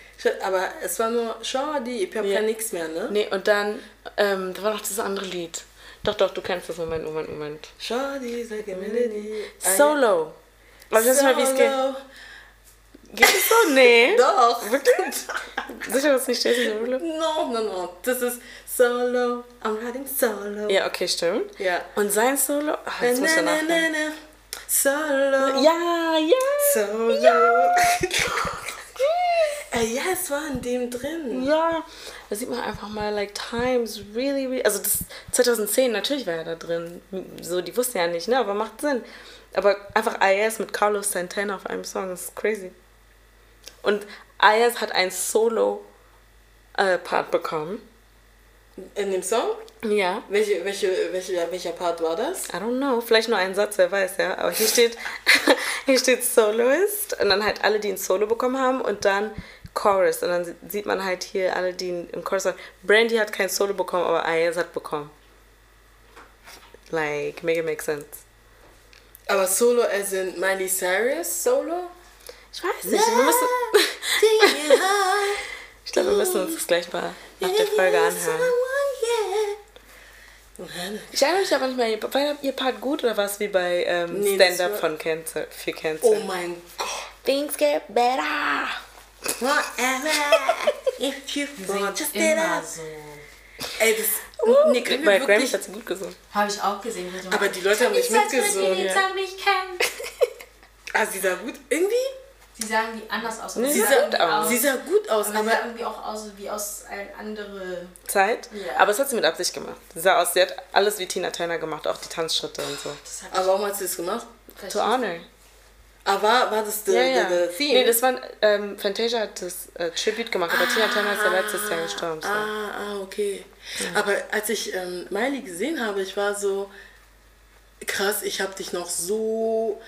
Aber es war nur Shawty, ich habe Ja. nichts mehr, ne? Nee, und dann, ähm, da war noch dieses andere Lied. Doch, doch, du kennst das. Moment, Moment, Moment. Shawty is like a melody. Solo. Aber ich weiß nicht mal, wie es geht. Geht es so? Nee. Doch. Wirklich? Sicher, dass es nicht Jason Derulo? No, no, no. Das ist Solo. I'm riding Solo. Ja, okay, stimmt. Ja. Und sein Solo? Ach, jetzt muss na, nachdenken. na. Solo. Ja, ja. Solo. Ey, ja, es war in dem drin. Ja. Da sieht man einfach mal, like, times really, really. Also, das 2010, natürlich war er da drin. So, die wussten ja nicht, ne? Aber macht Sinn. Aber einfach IS mit Carlos Santana auf einem Song, das ist crazy. Und IS hat ein Solo-Part bekommen. In dem Song? Ja. Welche, welche, welche, welcher Part war das? I don't know, vielleicht nur ein Satz, wer weiß, ja. Aber hier steht, hier steht Soloist und dann halt alle, die ein Solo bekommen haben und dann Chorus. Und dann sie- sieht man halt hier alle, die im Chorus waren. Brandy hat kein Solo bekommen, aber Ayaz hat bekommen. Like, make it make sense. Aber Solo as in Miley Cyrus Solo? Ich weiß nicht, wir müssen, ich glaube, wir müssen uns das gleich mal nach der Folge anhören. Ich erinnere mich aber nicht mehr, war ihr Part gut oder war es wie bei ähm, Nee, Stand-Up von Cancer, für Cancer? Oh mein Gott. Things get better. Whatever. If you want, just Immer so. Ey, das. Nee, können Bei Grammys hat sie gut gesungen. Habe ich auch gesehen. Ich Aber die Leute haben nicht mitgesungen. Lieder mich kennen. Ah, sie sah gut. Irgendwie. Sie sagen die anders aus. Nee, Sie sah gut aus. Sie sah gut aus, aber sie aber. sah irgendwie auch aus wie aus ein andere. Zeit. Ja. Aber es hat sie mit Absicht gemacht. Sie sah aus, sie hat alles wie Tina Turner gemacht, auch die Tanzschritte und so. Das Aber warum hat sie das gemacht? ich To honor. Ah, war, war das the, Ja, ja. the, the theme? Nee, das war, ähm, Fantasia hat das äh, Tribute gemacht, aber Tina Turner ist ja letztes Jahr gestorben. So. Ah, ah, okay. Aber als ich ähm, Miley gesehen habe, ich war so krass, ich habe dich noch so.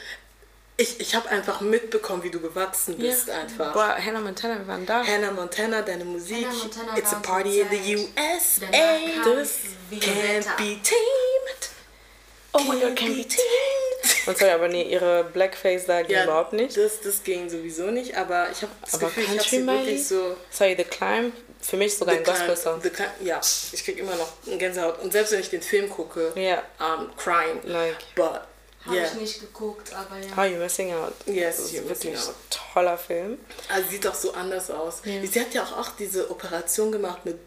Ich, ich habe einfach mitbekommen, wie du gewachsen bist einfach. Boah, Hannah Montana, wir waren da. Hannah Montana, deine Musik. Hannah Montana It's a party in the. USA. Das can't be tamed. Oh my God, can be tamed. Und sorry, aber nee, ihre Blackface da ging Ja, überhaupt nicht. Das, das ging sowieso nicht, aber ich habe das Aber Gefühl, ich habe sie wirklich so. Sorry, The Climb, für mich sogar ein The Climb- Gospel-Song. The Climb- Ja, ich krieg immer noch Gänsehaut. Und selbst wenn ich den Film gucke, Ja. um, crying. Like. But Habe Ja. ich nicht geguckt, aber ja. How You Missing Out. Yes, das ist You're wirklich Missing Out. ein toller Film. Also sieht doch so anders aus. Ja. Sie hat ja auch, auch diese Operation gemacht mit,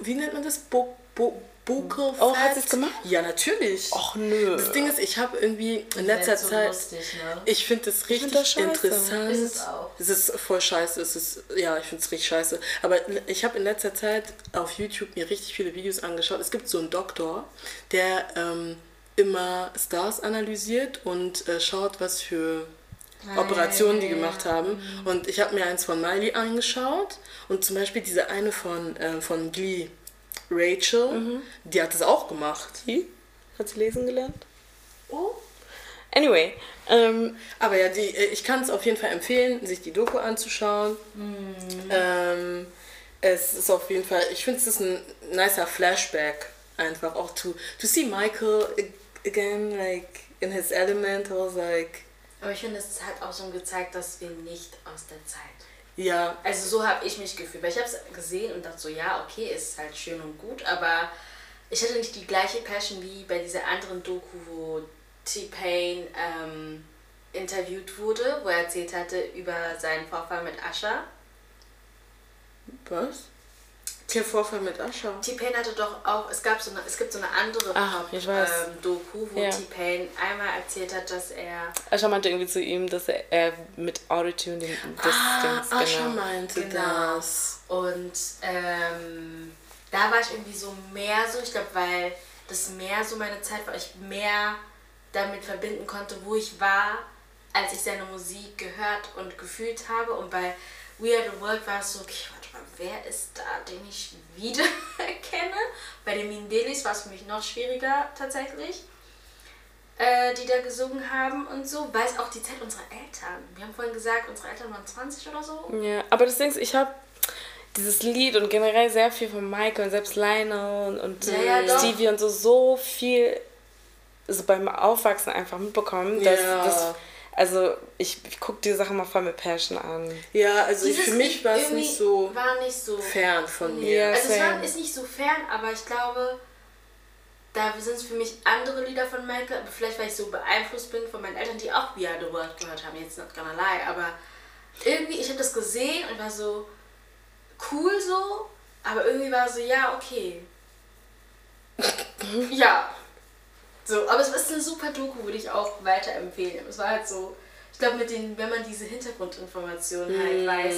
wie nennt man das? Bo, Bo, Buccal Oh, hat Fat? sie's gemacht? Ja, natürlich. Och nö. Das Ding ist, ich habe irgendwie in Das letzter ist so Zeit, lustig, ne? ich finde das richtig das scheiße. interessant. Ist es auch. Es ist voll scheiße. Es ist, ja, ich finde es richtig scheiße. Aber ich habe in letzter Zeit auf YouTube mir richtig viele Videos angeschaut. Es gibt so einen Doktor, der ähm, immer Stars analysiert und äh, schaut, was für Operationen die gemacht haben. Und ich habe mir eins von Miley angeschaut und zum Beispiel diese eine von, äh, von Glee, Rachel, Mhm. die hat es auch gemacht. Die? Hat sie lesen gelernt? Oh. Anyway, ähm, Aber ja, die, äh, ich kann es auf jeden Fall empfehlen, sich die Doku anzuschauen. Ähm, es ist auf jeden Fall, ich finde es ist ein nicer Flashback einfach auch to, to see Michael again like in his element. I was like, Aber ich finde, es hat auch so gezeigt, dass wir nicht aus der Zeit. ja, Also so habe ich mich gefühlt. Weil ich habe es gesehen und dachte so, ja, okay, ist halt schön und gut, aber ich hatte nicht die gleiche Passion wie bei dieser anderen Doku, wo T-Pain ähm, interviewt wurde, wo er erzählt hatte über seinen Vorfall mit Asha. was? Der Vorfall mit Ascha. T-Pain hatte doch auch, es gab so eine, es gibt so eine andere Ach, ich weiß. ähm, Doku, wo Ja. T-Pain einmal erzählt hat, dass er Ascha meinte irgendwie zu ihm, dass er, er mit Autotune den, das Ah, Dings, Ascha genau. meinte Genau. das. Und ähm, da war ich irgendwie so mehr so, ich glaube, weil das mehr so meine Zeit war, ich mehr damit verbinden konnte, wo ich war, als ich seine Musik gehört und gefühlt habe. Und bei We Are the World war es so, okay, wer ist da, den ich wieder erkenne? Bei den Mindelis war es für mich noch schwieriger tatsächlich, äh, die da gesungen haben und so, weil es auch die Zeit unserer Eltern. Wir haben vorhin gesagt, unsere Eltern waren 20 oder so. Ja, aber das Ding ist, ich habe dieses Lied und generell sehr viel von Michael und selbst Lionel und, und Ja, ja, doch. Stevie und so, so viel so beim Aufwachsen einfach mitbekommen, dass Ja. das, also ich, ich gucke die Sache mal voll mit Passion an. Ja, also Dieses für mich war es nicht so War nicht so. fern von mir. Ja. Also es war, ist nicht so fern, aber ich glaube, da sind es für mich andere Lieder von Michael, aber vielleicht weil ich so beeinflusst bin von meinen Eltern, die auch We Are The World gehört haben, jetzt not gonna lie, aber irgendwie, ich habe das gesehen und war so cool so, aber irgendwie war so, ja, okay. ja. So, aber es ist eine super Doku, würde ich auch weiterempfehlen. Es war halt so, ich glaube, mit den, wenn man diese Hintergrundinformationen halt Mm. weiß,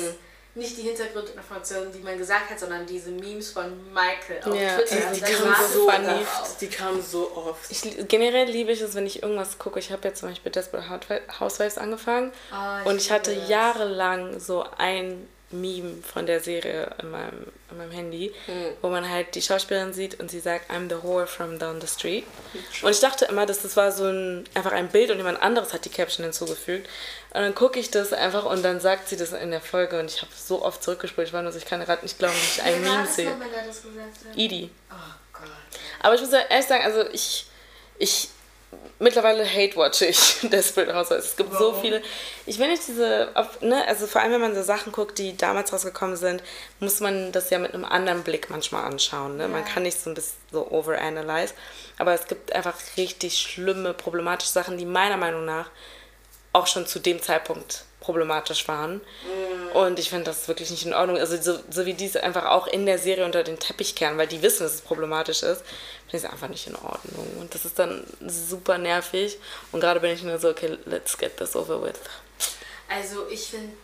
nicht die Hintergrundinformationen, die man gesagt hat, sondern diese Memes von Michael auf Ja, Twitter. die- Die das kamen so oft. Die kamen so oft. Ich, generell liebe ich es, wenn ich irgendwas gucke. Ich habe jetzt zum Beispiel Desperate Housewi- Housewives angefangen Ah, ich und ich hatte das. jahrelang so ein Meme von der Serie in meinem, in meinem Handy, Mhm. wo man halt die Schauspielerin sieht und sie sagt, I'm the whore from down the street. Und ich dachte immer, dass das war so ein, einfach ein Bild und jemand anderes hat die Caption hinzugefügt. Und dann gucke ich das einfach und dann sagt sie das in der Folge und ich habe so oft zurückgespult, ich war nur so, ich kann gerade nicht glauben, dass ich ein Meme sehe. nochmal, der das gesagt hat? Edie. Oh Gott. Aber ich muss ja ehrlich sagen, also ich, ich mittlerweile hate-watch ich Desperate Housewives. Es gibt so Warum? viele. Ich will nicht diese, ne, also vor allem wenn man so Sachen guckt, die damals rausgekommen sind, muss man das ja mit einem anderen Blick manchmal anschauen. Ne? Man Ja. kann nicht so ein bisschen so overanalyze. Aber es gibt einfach richtig schlimme, problematische Sachen, die meiner Meinung nach auch schon zu dem Zeitpunkt problematisch waren. Und ich finde das wirklich nicht in Ordnung. Also so, so wie die es einfach auch in der Serie unter den Teppich kehren, weil die wissen, dass es problematisch ist, ich es einfach nicht in Ordnung. Und das ist dann super nervig. Und gerade bin ich nur so, okay, let's get this over with. Also ich finde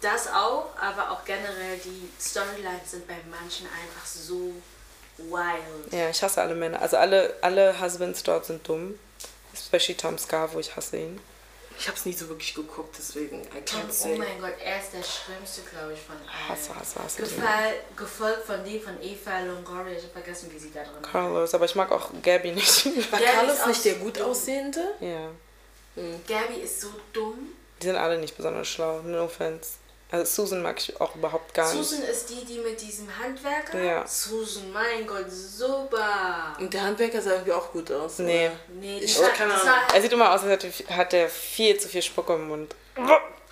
das auch, aber auch generell die Storylines sind bei manchen einfach so wild. Ja, ich hasse alle Männer. Also alle, alle Husbands dort sind dumm. Especially Tom Scar, wo ich hasse ihn. Ich habe es nicht so wirklich geguckt, deswegen I can't oh say. mein Gott, er ist der schlimmste, glaube ich, von Hasse, allen. hasse, hasse. Gefall, gefolgt von dem von Eva Longoria. Ich habe vergessen, wie sie da drin war. Carlos, aber ich mag auch Gabby nicht. War Der Carlos ist auch nicht der so gut aussehende? ja. Gabi ist so dumm. Die sind alle nicht besonders schlau, no offense. Also Susan mag ich auch überhaupt gar nicht. Susan ist die, die mit diesem Handwerker. Ja. Susan, mein Gott, super. Und der Handwerker sah irgendwie auch gut aus. Nee. oder? Nee, Ich- das Ahnung. war Er sieht immer aus, als hätte- hat er viel zu viel Spucke im Mund.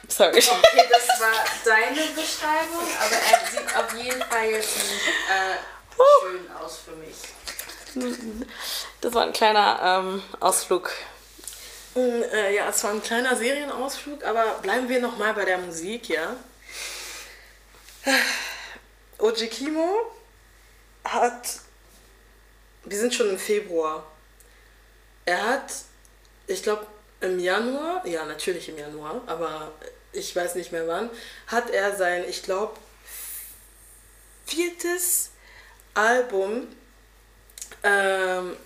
Sorry. Okay, das war deine Beschreibung, aber er sieht auf jeden Fall jetzt nicht äh, schön aus für mich. Das war ein kleiner ähm, Ausflug Äh, ja, es war ein kleiner Serienausflug, aber bleiben wir nochmal bei der Musik, ja. Oji Kimo hat. Wir sind schon im Februar. Er hat, ich glaube, im Januar, ja, natürlich im Januar, aber ich weiß nicht mehr wann, hat er sein, ich glaube, viertes Album, ähm,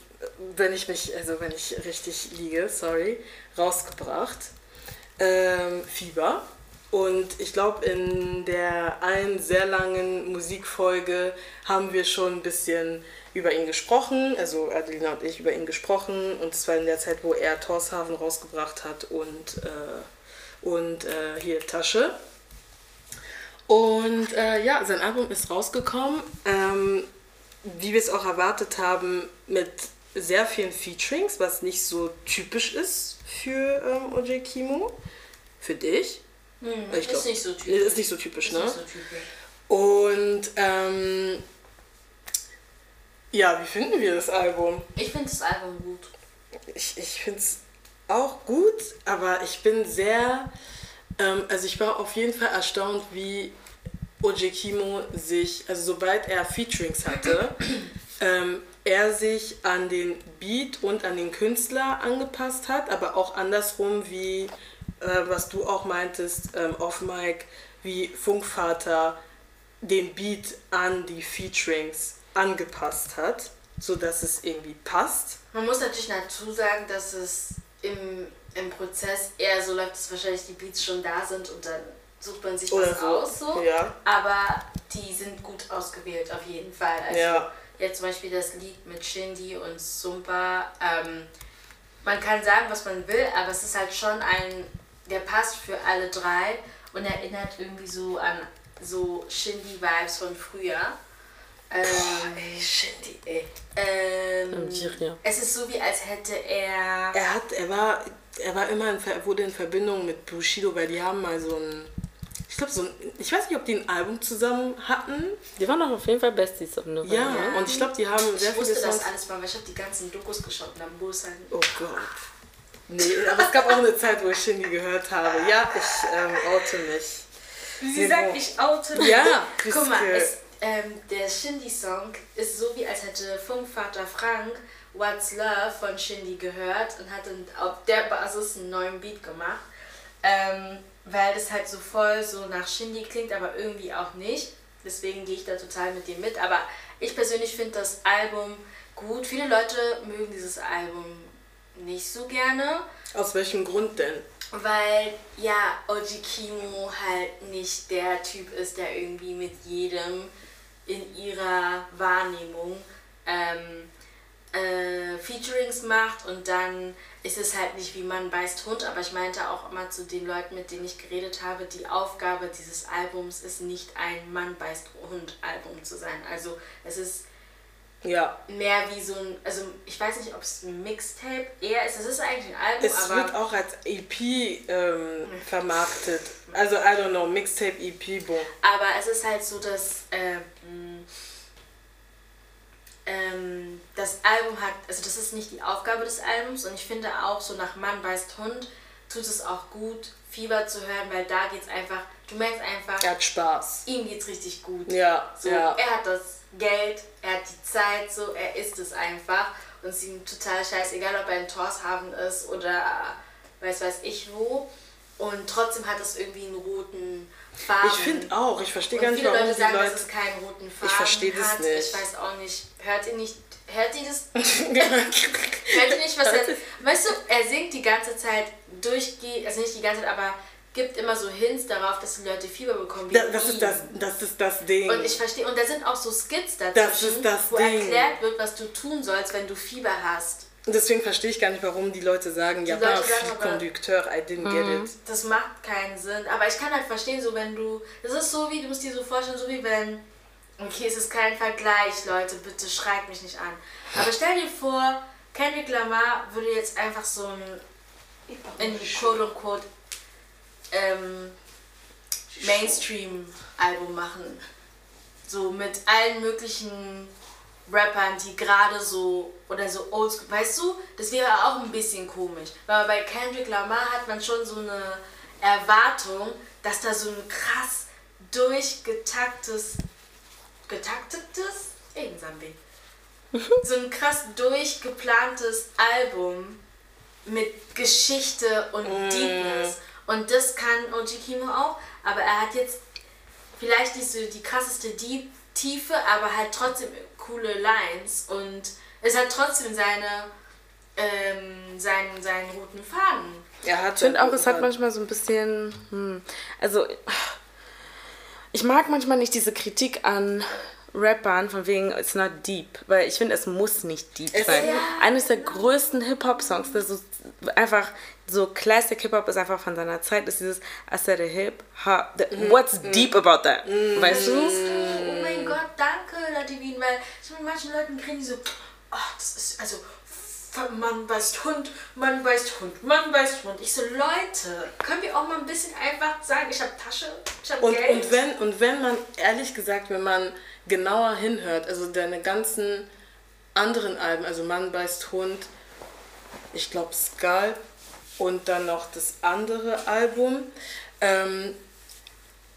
wenn ich mich, also wenn ich richtig liege, sorry, rausgebracht. Ähm, Fieber. Und ich glaube, in der einen sehr langen Musikfolge haben wir schon ein bisschen über ihn gesprochen, also Adelina und ich über ihn gesprochen. Und zwar in der Zeit, wo er Torshaven rausgebracht hat und, äh, und äh, hier Tasche. Und äh, ja, sein Album ist rausgekommen, ähm, wie wir es auch erwartet haben, mit sehr vielen Featurings, was nicht so typisch ist für ähm, OJ Kimo. Für dich. Hm, ich glaub, ist nicht so typisch. Ist nicht so typisch, ist ne? Nicht so typisch. Und ähm, ja, wie finden wir das Album? Ich finde das Album gut. Ich, ich finde es auch gut, aber ich bin sehr, ähm, also ich war auf jeden Fall erstaunt, wie OJ Kimo sich, also sobald er Featurings hatte, ähm, er sich an den Beat und an den Künstler angepasst hat, aber auch andersrum, wie äh, was du auch meintest, ähm, off Mic, wie Funkvater den Beat an die Featurings angepasst hat, sodass es irgendwie passt. Man muss natürlich dazu sagen, dass es im, im Prozess eher so läuft, dass wahrscheinlich die Beats schon da sind und dann sucht man sich Oder was so, aus. So. ja. Aber die sind gut ausgewählt, auf jeden Fall. Also Ja. Jetzt zum Beispiel das Lied mit Shindy und Sumpa. Ähm, man kann sagen, was man will, aber es ist halt schon ein, der passt für alle drei und erinnert irgendwie so an so Shindy-Vibes von früher. Ähm, Ey, Shindy, ey. ähm, es ist so wie als hätte er. Er hat, er war, er war immer in, Ver- wurde in Verbindung mit Bushido, weil die haben mal so ein, glaube so ein, ich weiß nicht, ob die ein Album zusammen hatten. Die waren doch auf jeden Fall Besties auf Weile. Ja, ne? und ich glaube, die haben sehr Ich viele wusste Songs. das alles mal, weil ich habe die ganzen Dokus geschaut und dann muss halt. Oh Gott. Nee, aber es gab auch eine Zeit, wo ich Shindy gehört habe. Ja, ich ähm, oute mich. Sie Nee, sagt, wo- ich oute Ja, Guck mal, es, ähm, der Shindy-Song ist so, wie als hätte Funkvater Frank What's Love von Shindy gehört und hat dann auf der Basis einen neuen Beat gemacht. Ähm, weil das halt so voll so nach Shindy klingt, aber irgendwie auch nicht. Deswegen gehe ich da total mit dir mit. Aber ich persönlich finde das Album gut. Viele Leute mögen dieses Album nicht so gerne. Aus welchem Grund denn? Weil ja, Oji Kimo halt nicht der Typ ist, der irgendwie mit jedem in ihrer Wahrnehmung ähm, äh, Featurings macht und dann ist es halt nicht wie Mann beißt Hund, aber ich meinte auch immer zu den Leuten, mit denen ich geredet habe, die Aufgabe dieses Albums ist nicht ein Mann beißt Hund Album zu sein. Also es ist Ja, mehr wie so ein, also ich weiß nicht, ob es ein Mixtape eher ist, es ist eigentlich ein Album, es aber wird auch als EP ähm, vermarktet. Also, I don't know, Mixtape, EP, boom. Aber es ist halt so, dass ähm, ähm, das Album hat, also das ist nicht die Aufgabe des Albums und ich finde auch so nach Mann beißt Hund tut es auch gut, Fieber zu hören, weil da geht's einfach, du merkst einfach, Er hat Spaß. ihm geht's richtig gut. Ja, So, ja. er hat das Geld, er hat die Zeit, so, er ist es einfach und es ist ihm total scheißegal, ob er in Torshaven ist oder weiß weiß ich wo. Und trotzdem hat es irgendwie einen roten Faden. Ich finde auch, ich verstehe gar nicht, viele warum Leute die sagen, Leute. dass es keinen roten Faden Ich verstehe das hat. nicht. Ich weiß auch nicht. Hört ihr nicht, hört ihr das? hört ihr nicht, was er... Weißt du, er singt die ganze Zeit durchgehend, also nicht die ganze Zeit, aber gibt immer so Hints darauf, dass die Leute Fieber bekommen. Wie Da- das, ist das, das ist das Ding. Und ich verstehe, und da sind auch so Skits dazwischen, wo Ding. erklärt wird, was du tun sollst, wenn du Fieber hast. Und deswegen verstehe ich gar nicht, warum die Leute sagen, ja, Leute sagen Conducteur, I didn't get it. Das macht keinen Sinn. Aber ich kann halt verstehen, so wenn du. Das ist so wie, du musst dir so vorstellen, so wie wenn. Okay, es ist kein Vergleich, Leute, bitte schreibt mich nicht an. Aber stell dir vor, Kendrick Lamar würde jetzt einfach so ein. In quote unquote. Ähm, Mainstream-Album machen. So mit allen möglichen Rappern, die gerade so oder so oldschool, weißt du, das wäre auch ein bisschen komisch. Weil bei Kendrick Lamar hat man schon so eine Erwartung, dass da so ein krass durchgetaktes, getaktetes, Ebensambi. so ein krass durchgeplantes Album mit Geschichte und mm. Deepness. Und das kann Oji Kimo auch, aber er hat jetzt vielleicht nicht so die krasseste Deep Tiefe, aber halt trotzdem coole Lines und es hat trotzdem seine ähm, seinen, seinen roten Faden. Ja, hat ich finde auch, es hat manchmal so ein bisschen, hm, also ich mag manchmal nicht diese Kritik an Rappern von wegen it's not deep, weil ich finde, es muss nicht deep es sein. Ja. Eines der größten Hip-Hop-Songs, das ist einfach so Classic Hip-Hop ist einfach von seiner Zeit, ist dieses I said a hip hop, mm. what's mm. deep about that? Mm. Weißt du? Oh mein Gott, danke, Ladivin, weil ich mit manchen Leuten kriegen die so, oh, das ist, also Mann beißt Hund, Mann beißt Hund, Mann beißt Hund. Ich so, Leute, können wir auch mal ein bisschen einfach sagen, ich habe Tasche, ich habe Geld. Und wenn, und wenn man, ehrlich gesagt, wenn man genauer hinhört, also deine ganzen anderen Alben, also Mann beißt Hund, ich glaube Skull und dann noch das andere Album, ähm,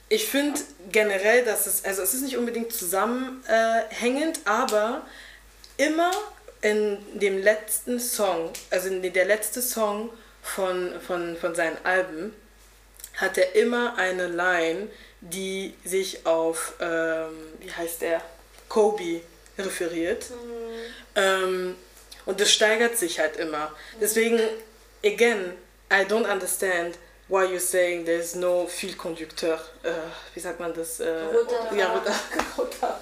ich finde generell, dass es, also es ist nicht unbedingt zusammenhängend, aber immer in dem letzten Song, also in der letzte Song von, von, von seinen Alben, hat er immer eine Line, die sich auf, ähm, wie heißt der, Kobe referiert. Mhm. Ähm, und das steigert sich halt immer. Deswegen, again, I don't understand why you're saying there's no fil conducteur. Äh, wie sagt man das? Äh, roter ja, roter, roter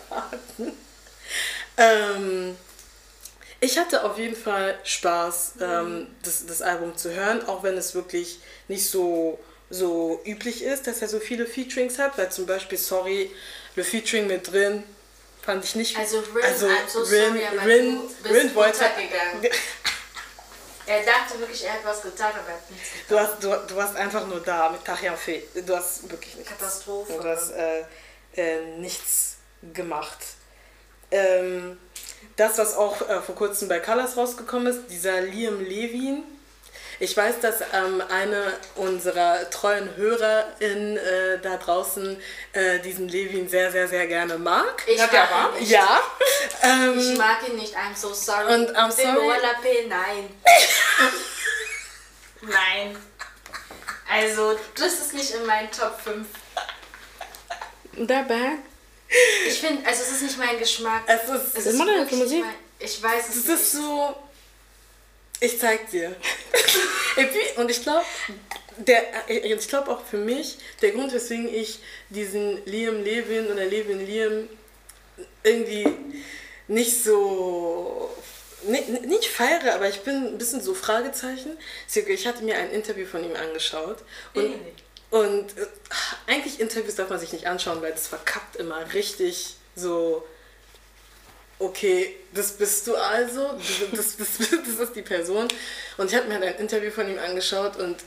ähm, ich hatte auf jeden Fall Spaß, ähm, das, das Album zu hören, auch wenn es wirklich nicht so, so üblich ist, dass er so viele Featurings hat, weil zum Beispiel Sorry, le Featuring mit drin fand ich nicht. Also Rin, also, I'm so Rin, sorry, aber Rin, du Rin wollte. er dachte wirklich, er hat was getan, aber er hat nichts getan. Du, hast, du, du warst einfach nur da mit Tachian Fee. Du hast wirklich nichts. Katastrophe. Du hast äh, äh, nichts gemacht. Ähm, das, was auch äh, vor kurzem bei Colors rausgekommen ist, dieser Liam Levin. Ich weiß, dass ähm, eine unserer treuen HörerInnen äh, da draußen äh, diesen Levin sehr, sehr, sehr gerne mag. Ich mag ihn nicht. Ja. Ähm, ich mag ihn nicht, I'm so sorry. Und I'm sorry. Nein. Nein. Also, das ist nicht in meinen Top 5. Dabei ich finde, also es ist nicht mein Geschmack. Es ist, es ist moderne Musik. Mein, ich weiß es das nicht. ist so. Ich zeig dir. Und ich glaube, der, ich glaube auch für mich, der Grund, weswegen ich diesen Liam Levin oder Levin Liam irgendwie nicht so nicht, nicht feiere, aber ich bin ein bisschen so Fragezeichen. Ich hatte mir ein Interview von ihm angeschaut und und äh, eigentlich Interviews darf man sich nicht anschauen, weil das verkackt immer richtig so. Okay, das bist du also, das, das, das, ist die Person. Und ich habe mir halt ein Interview von ihm angeschaut und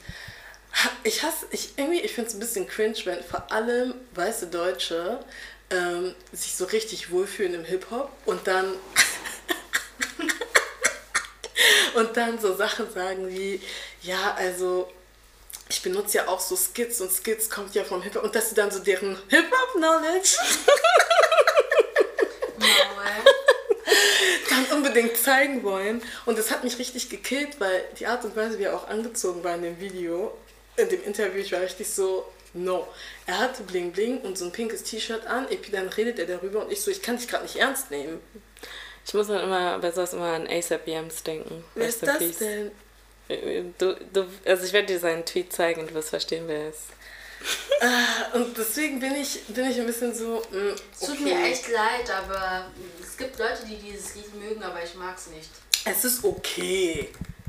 ich hasse, ich irgendwie, ich finde es ein bisschen cringe, wenn vor allem weiße Deutsche ähm, sich so richtig wohlfühlen im Hip-Hop und dann und dann so Sachen sagen wie, ja, also ich benutze ja auch so Skits und Skits kommt ja vom Hip-Hop und dass sie dann so deren Hip-Hop-Knowledge dann unbedingt zeigen wollen. Und das hat mich richtig gekillt, weil die Art und Weise, wie er auch angezogen war in dem Video, in dem Interview, ich war richtig so, no. Er hatte Bling Bling und so ein pinkes T-Shirt an, und dann redet er darüber und ich so, ich kann dich gerade nicht ernst nehmen. Ich muss dann immer bei sowas immer an ASAP Yams denken. Wer ist das denn? Du, du, also ich werde dir seinen Tweet zeigen und du wirst verstehen, wer er ist. Ah, und deswegen bin ich, bin ich ein bisschen so. Okay. Mm, es tut mir echt leid, aber es gibt Leute, die dieses Lied mögen, aber ich mag es nicht. Es ist okay.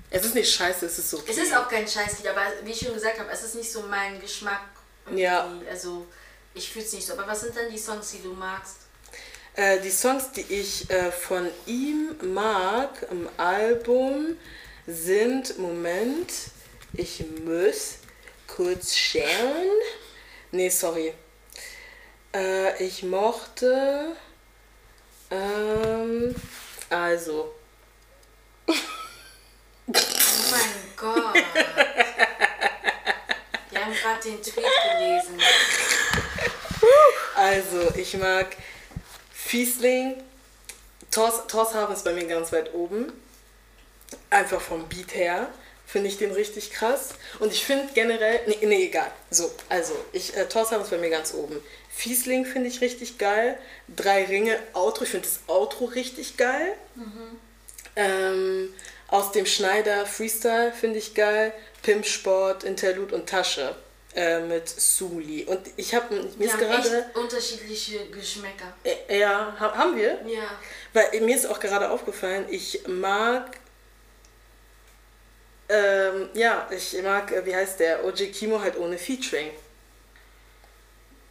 Es ist nicht scheiße, es ist okay. Es ist auch kein Scheißlied, aber wie ich schon gesagt habe, es ist nicht so mein Geschmack. Ja. Also ich fühle es nicht so. Aber was sind dann die Songs, die du magst? Äh, die Songs, die ich äh, von ihm mag im Album sind, Moment, ich muss kurz schauen. Nee, sorry. Äh, ich mochte. Ähm, Also, Oh mein Gott. Wir haben gerade den Tweet gelesen. also ich mag Fiesling. Tors, Torshaven ist bei mir ganz weit oben. Einfach vom Beat her finde ich den richtig krass. Und ich finde generell, nee, nee, egal. So, also, ich, äh, Torshaven ist bei mir ganz oben. Fiesling finde ich richtig geil. Drei Ringe, Outro, ich finde das Outro richtig geil. Ähm, aus dem Schneider Freestyle finde ich geil. Pimp Sport, Interlude und Tasche äh, mit Suli. Und ich habe mir ist gerade. echt unterschiedliche Geschmäcker. Äh, ja, ha- haben wir? Ja. Weil mir ist auch gerade aufgefallen, ich mag. Ähm, ja, ich mag, äh, wie heißt der? OJ Kimo halt ohne Featuring.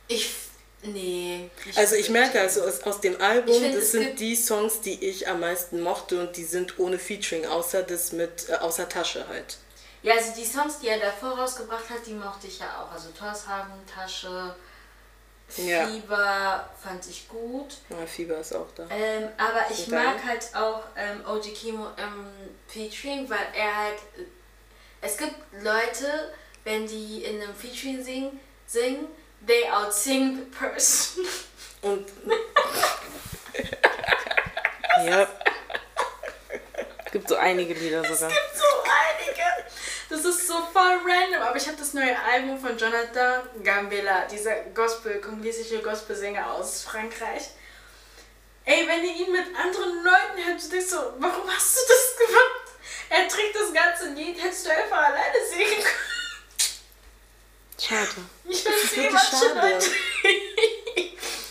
Ich. Nee. nicht Also ich merke also aus, aus dem Album, Ich find, das sind die Songs, die ich am meisten mochte und die sind ohne Featuring, außer das mit, äh, außer Tasche halt. Ja, also die Songs, die er davor rausgebracht hat, die mochte ich ja auch. Also Torshagen, Tasche, Ja. Fieber fand ich gut. Ja, Fieber ist auch da. Ähm, aber ich dann? mag halt auch ähm, OG Kimo ähm, Featuring, weil er halt. Es gibt Leute, wenn die in einem Featuring singen, singen they outsing the person. Und Ja. Gibt so einige Lieder sogar. so einige. Das ist so voll random, aber ich habe das neue Album von Jonathan Gambella, dieser Gospel, kongolesische Gospelsänger aus Frankreich. Ey, wenn ihr ihn mit anderen Leuten hört, du denkst so, warum hast du das gemacht? Er trägt das ganze Lied, hättest du einfach alleine singen können. Schade. Ich ist es wirklich manche schade.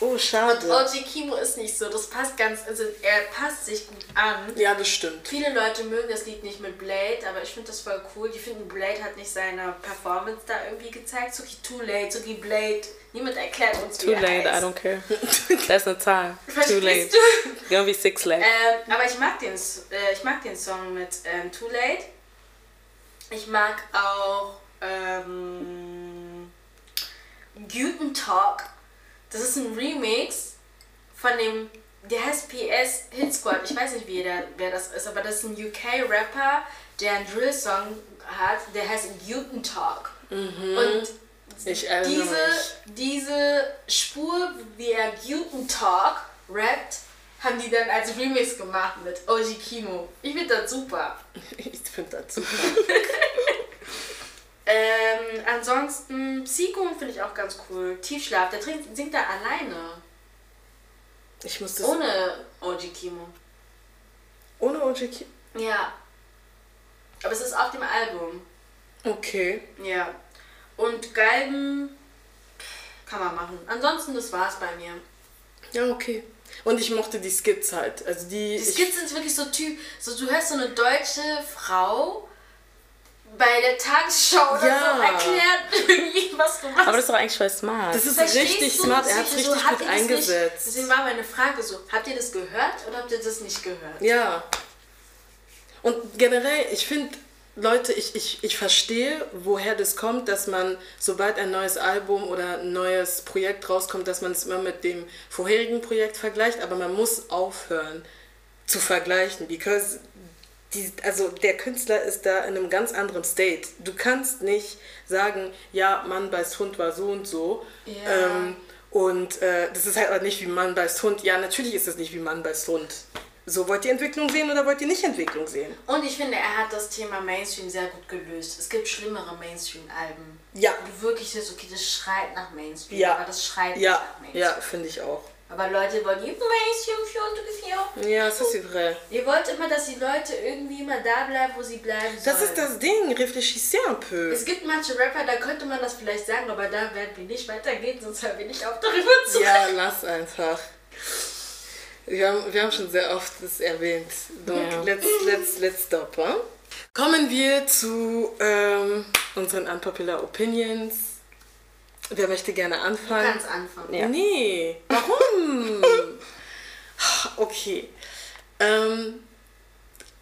Oh, schade. OG Kimo ist nicht so, das passt ganz, also er passt sich gut an. Ja, das stimmt. Viele Leute mögen das Lied nicht mit Blade, aber ich finde das voll cool. Die finden, Blade hat nicht seine Performance da irgendwie gezeigt. Suki Too Late, Suki Blade. Niemand erklärt uns, wie Too er late, I heißt. don't care. Das ist eine Zahl. Too late. du? Gonna be six late. Ähm, aber ich mag, den, S- äh, ich mag den Song mit ähm, Too Late. Ich mag auch ähm, Guten Talk. Das ist ein Remix von dem, der heißt PS Hit Squad. Ich weiß nicht, wie der, wer das ist, aber das ist ein UK-Rapper, der einen Drill-Song hat, der heißt Guten Talk. Und Ich diese, mich. diese Spur, wie er Guten Talk rappt, haben die dann als Remix gemacht mit OG Kimo. Ich finde das super. Ich finde das super. Ähm, ansonsten, Psycho finde ich auch ganz cool. Tiefschlaf, der trinkt, singt da alleine. Ich muss das Ohne OG Kimo. ohne OJ Kimo. Ja. Aber es ist auf dem Album. Okay. Ja. Und Galben kann man machen. Ansonsten, das war's bei mir. Ja, okay. Und ich mochte die Skits halt. Also die. Die Skits sind wirklich so Typ, so du hörst so eine deutsche Frau bei der Tagesschau oder Ja. so erklärt irgendwie, was du machst. Aber das ist doch eigentlich voll smart. Das ist Verstehst richtig du? smart. Er hat es So, richtig habt gut das Nicht, eingesetzt. deswegen war meine Frage so, habt ihr das gehört oder habt ihr das nicht gehört? Ja. Und generell, ich finde, Leute, ich, ich, ich verstehe, woher das kommt, dass man, sobald ein neues Album oder ein neues Projekt rauskommt, dass man es immer mit dem vorherigen Projekt vergleicht, aber man muss aufhören zu vergleichen, because die, also der Künstler ist da in einem ganz anderen State. Du kannst nicht sagen, ja, Mann beißt Hund war so und so. Ja. Ähm, und äh, das ist halt auch nicht wie Mann beißt Hund. Ja, natürlich ist es nicht wie Mann beißt Hund. So, wollt ihr Entwicklung sehen oder wollt ihr nicht Entwicklung sehen? Und ich finde, er hat das Thema Mainstream sehr gut gelöst. Es gibt schlimmere Mainstream-Alben. Ja. Wo du wirklich siehst, okay, das schreit nach Mainstream, Ja. aber das schreit nicht Ja, nach Mainstream. ja, finde ich auch. Aber Leute wollen Mainstream für ungefähr. Ja, das ist vrai. Ihr wollt immer, dass die Leute irgendwie immer da bleiben, wo sie bleiben sollen. Das ist das Ding, réfléchissez un peu. Es gibt manche Rapper, da könnte man das vielleicht sagen, aber da werden wir nicht weitergehen, sonst hören wir nicht auf, darüber zu Ja, lass einfach. Wir haben, wir haben schon sehr oft das erwähnt. Donc, Ja. let's, let's, let's stop. Hein? Kommen wir zu ähm, unseren Unpopular Opinions. Wer möchte gerne anfangen? Ganz anfangen. Ja. Nee, warum? okay. Ähm,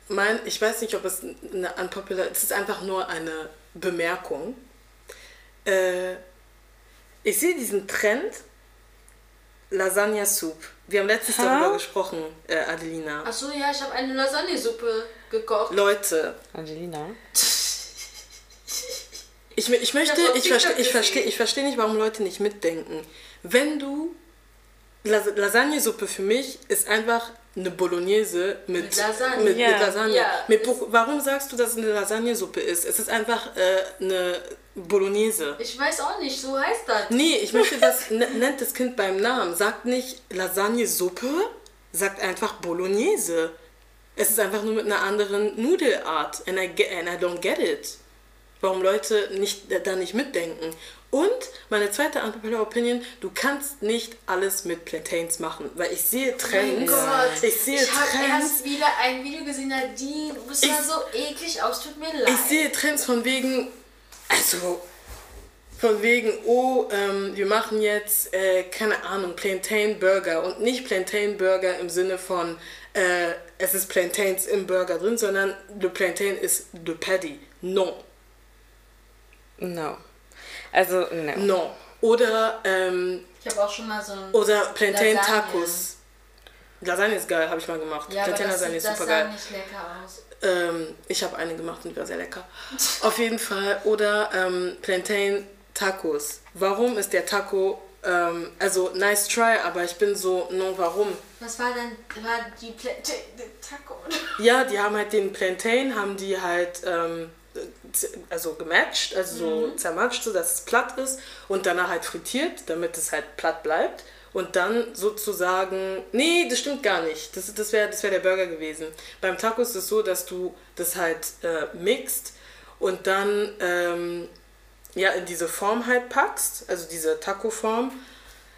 mein, ich weiß nicht, ob es eine unpopular, es ist einfach nur eine Bemerkung. Äh, ich sehe diesen Trend, Lasagna Soup. Wir haben letztens Hä? darüber gesprochen, äh, Adelina. Achso, ja, ich habe eine Lasagnesuppe gekocht. Leute, Angelina. ich, ich möchte, ich verstehe ich versteh, ich versteh nicht, warum Leute nicht mitdenken. Wenn du, Las Lasagnesuppe für mich ist einfach eine Bolognese mit, Mit Lasagne. Mit, Ja. mit Lasagne. Ja. Mit, warum sagst du, dass es eine Lasagnesuppe ist? Es ist einfach äh, eine Bolognese. Ich weiß auch nicht, so heißt das. Nee, ich möchte das, n- nennt das Kind beim Namen. Sagt nicht Lasagnesuppe, sagt einfach Bolognese. Es ist einfach nur mit einer anderen Nudelart. And I, get, and I don't get it. Warum Leute nicht, da nicht mitdenken. Und meine zweite unpopular Opinion, du kannst nicht alles mit Plantains machen. Weil ich sehe Mein Trends. Gott, ich sehe ich habe Trends. erst wieder ein Video gesehen, du bist Ich- so eklig aus, tut mir leid. Ich sehe Trends von wegen, also von wegen, oh, ähm, wir machen jetzt, äh, keine Ahnung, Plantain Burger und nicht Plantain Burger im Sinne von, äh, es ist Plantains im Burger drin, sondern the Plantain ist the Patty. No, No. Also, no. no. Oder, ähm, ich habe auch schon mal so ein... oder Plantain Lasagne. Tacos. Lasagne ist geil, habe ich mal gemacht. ja, aber Plantain das, Lasagne sieht- ist das super sah geil. nicht lecker aus. Ähm, ich habe eine gemacht und die war sehr lecker. Auf jeden Fall. Oder ähm, Plantain Tacos. Warum ist der Taco, ähm, also nice try, aber ich bin so, no, warum? Was war denn, war die Pla die Taco? Ja, die haben halt den Plantain, haben die halt, ähm, also gematcht, also so zermatscht, so dass es platt ist und danach halt frittiert, damit es halt platt bleibt. Und dann sozusagen, nee, das stimmt gar nicht. Das, das wäre das wär der Burger gewesen. Beim Taco ist es so, dass du das halt äh, mixt und dann ähm, ja, in diese Form halt packst, also diese Taco-Form.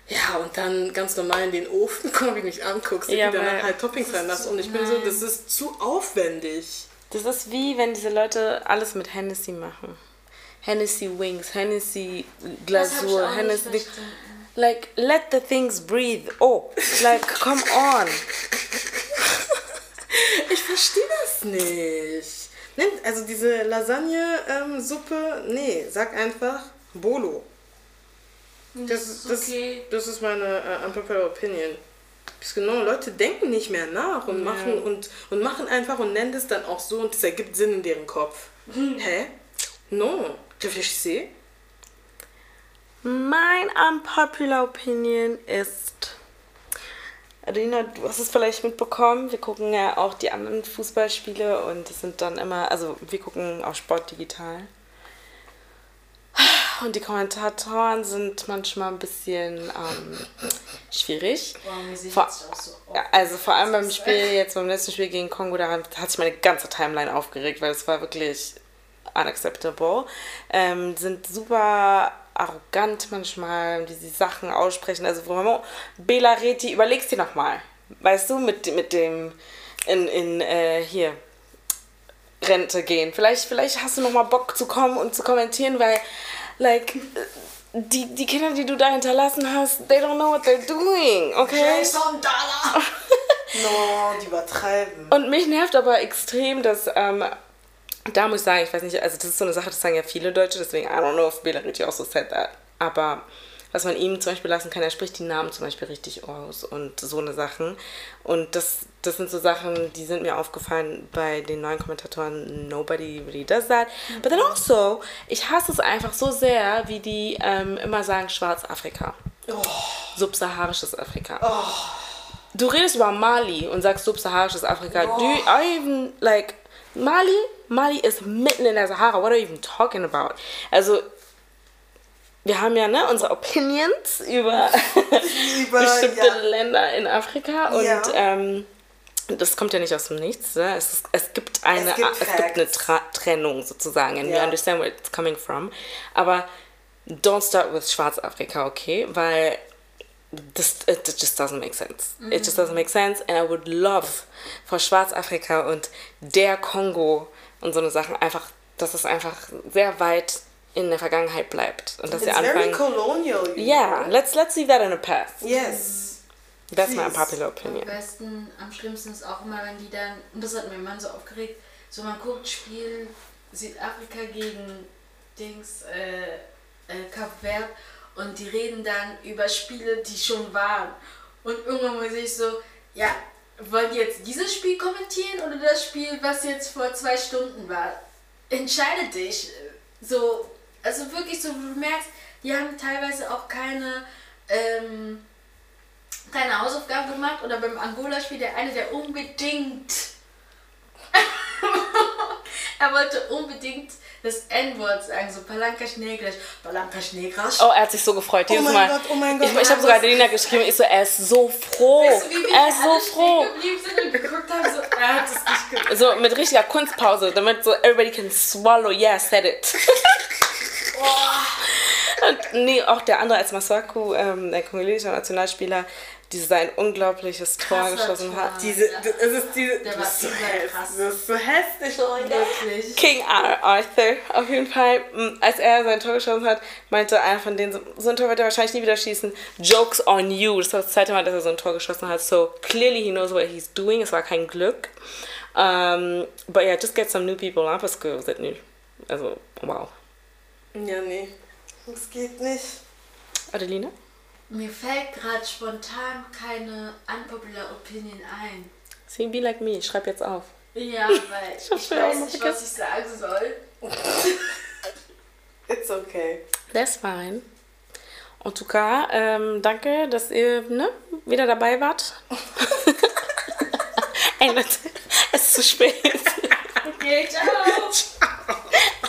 Ja, und dann ganz normal in den Ofen, komm, wie du mich anguckst, Ja, ja, danach halt Toppings rein lassen. Und ich bin so, das ist zu aufwendig. Das ist wie, wenn diese Leute alles mit Hennessy machen. Hennessy Wings, Hennessy Glasur, Hennessy. Like, let the things breathe. Oh, like, come on. Ich verstehe das nicht. Nimm, also diese Lasagne-Suppe, nee, sag einfach Bolo. Das, ist das, okay. das ist meine äh, unpopular opinion. Das genau, Leute denken nicht mehr nach und machen und, und machen einfach und nennen das dann auch so und das ergibt Sinn in deren Kopf. Hä? No. Réfléchissez. Mein unpopular opinion ist. Adina, du hast es vielleicht mitbekommen. Wir gucken ja auch die anderen Fußballspiele und es sind dann immer, also wir gucken auch Sport digital. Und die Kommentatoren sind manchmal ein bisschen ähm, schwierig. Wow, Vor- so also vor allem beim Spiel, jetzt beim letzten Spiel gegen Kongo, da hat sich meine ganze Timeline aufgeregt, weil es war wirklich unacceptable. Ähm, sind super arrogant manchmal, wie sie Sachen aussprechen. Also wo Bela Reti, überlegst dir nochmal. Weißt du, mit, mit dem in, in äh, hier Rente gehen. Vielleicht, vielleicht hast du nochmal Bock zu kommen und zu kommentieren, weil like die, die Kinder, die du da hinterlassen hast, they don't know what they're doing, okay? Jason Dollar! No, die übertreiben. Und mich nervt aber extrem, dass, ähm, da muss ich sagen, ich weiß nicht, also das ist so eine Sache, das sagen ja viele Deutsche, deswegen, I don't know if Bela Ricci auch so said that. Aber was man ihm zum Beispiel lassen kann, er spricht die Namen zum Beispiel richtig aus und so eine Sachen. Und das, das sind so Sachen, die sind mir aufgefallen bei den neuen Kommentatoren. Nobody really does that. But then also, ich hasse es einfach so sehr, wie die ähm, immer sagen Schwarzafrika. Subsaharisches Afrika. Du redest über Mali und sagst subsaharisches Afrika. Do you, are you even like Mali? Mali ist mitten in der Sahara. What are you even talking about? Also wir haben ja ne, unsere Opinions über Über, bestimmte ja. Länder in Afrika und Ja. ähm, das kommt ja nicht aus dem Nichts. Ne? Es, ist, es gibt eine, Es gibt es gibt eine. Tra Trennung sozusagen. And we Ja. understand where it's coming from. Aber don't start with Schwarzafrika, okay? Weil this it just doesn't make sense. It just doesn't make sense. And I would love for Schwarzafrika und der Kongo und so eine Sachen einfach, dass es einfach sehr weit in der Vergangenheit bleibt und dass It's wir very anfangen. colonial. you Yeah, let's let's leave that in the past. Yes. That's my Please. unpopular Am opinion. besten, am schlimmsten ist auch immer, wenn die dann, und das hat mein Mann so aufgeregt, so man guckt Spiel Südafrika gegen Dings, äh, äh, Kap Verde und die reden dann über Spiele, die schon waren. Und irgendwann muss ich so, ja, wollen die jetzt dieses Spiel kommentieren oder das Spiel, was jetzt vor zwei Stunden war? Entscheide dich. So, also wirklich so, du merkst, die haben teilweise auch keine, ähm, keine Hausaufgaben gemacht oder beim Angola-Spiel der eine, der unbedingt er wollte unbedingt das N-Wort sagen, so Palanka Schneegras, Palanka Schneegras. Oh, er hat sich so gefreut. Oh Jedes mein Mal. Gott, oh mein Gott. Ich, ich habe sogar Adelina geschrieben, ich so, er ist so froh. Weißt du, er ist so froh. haben, er hat es nicht. So mit richtiger Kunstpause, damit so everybody can swallow, yeah, said it. Und nee, auch der andere als Masaku, ähm, der kongolesische Nationalspieler, die sein unglaubliches Tor Krasser geschossen Tor. hat. Diese, Ja. das ist diese, Der das so krass. das ist so hässlich, oh. Wirklich. King Ar- Arthur, auf jeden Fall. Mm, Als er sein Tor geschossen hat, meinte einer von denen, so, ein Tor wird er wahrscheinlich nie wieder schießen. Jokes on you. Das war das zweite Mal, dass er so ein Tor geschossen hat. So clearly he knows what he's doing. Es war kein Glück. Um, but yeah, just get some new people. Vous êtes nuls. Also, wow. Ja, nee, das geht nicht. Adelina? Mir fällt gerade spontan keine unpopular Opinion ein. See, be like me. Schreib jetzt auf. Ja, weil ich, auch weiß nicht, was ich sagen soll. It's okay. That's fine. En tout cas, ähm, danke, dass ihr ne, wieder dabei wart. Ey, Leute, es ist zu spät. Okay, ciao. Ooh,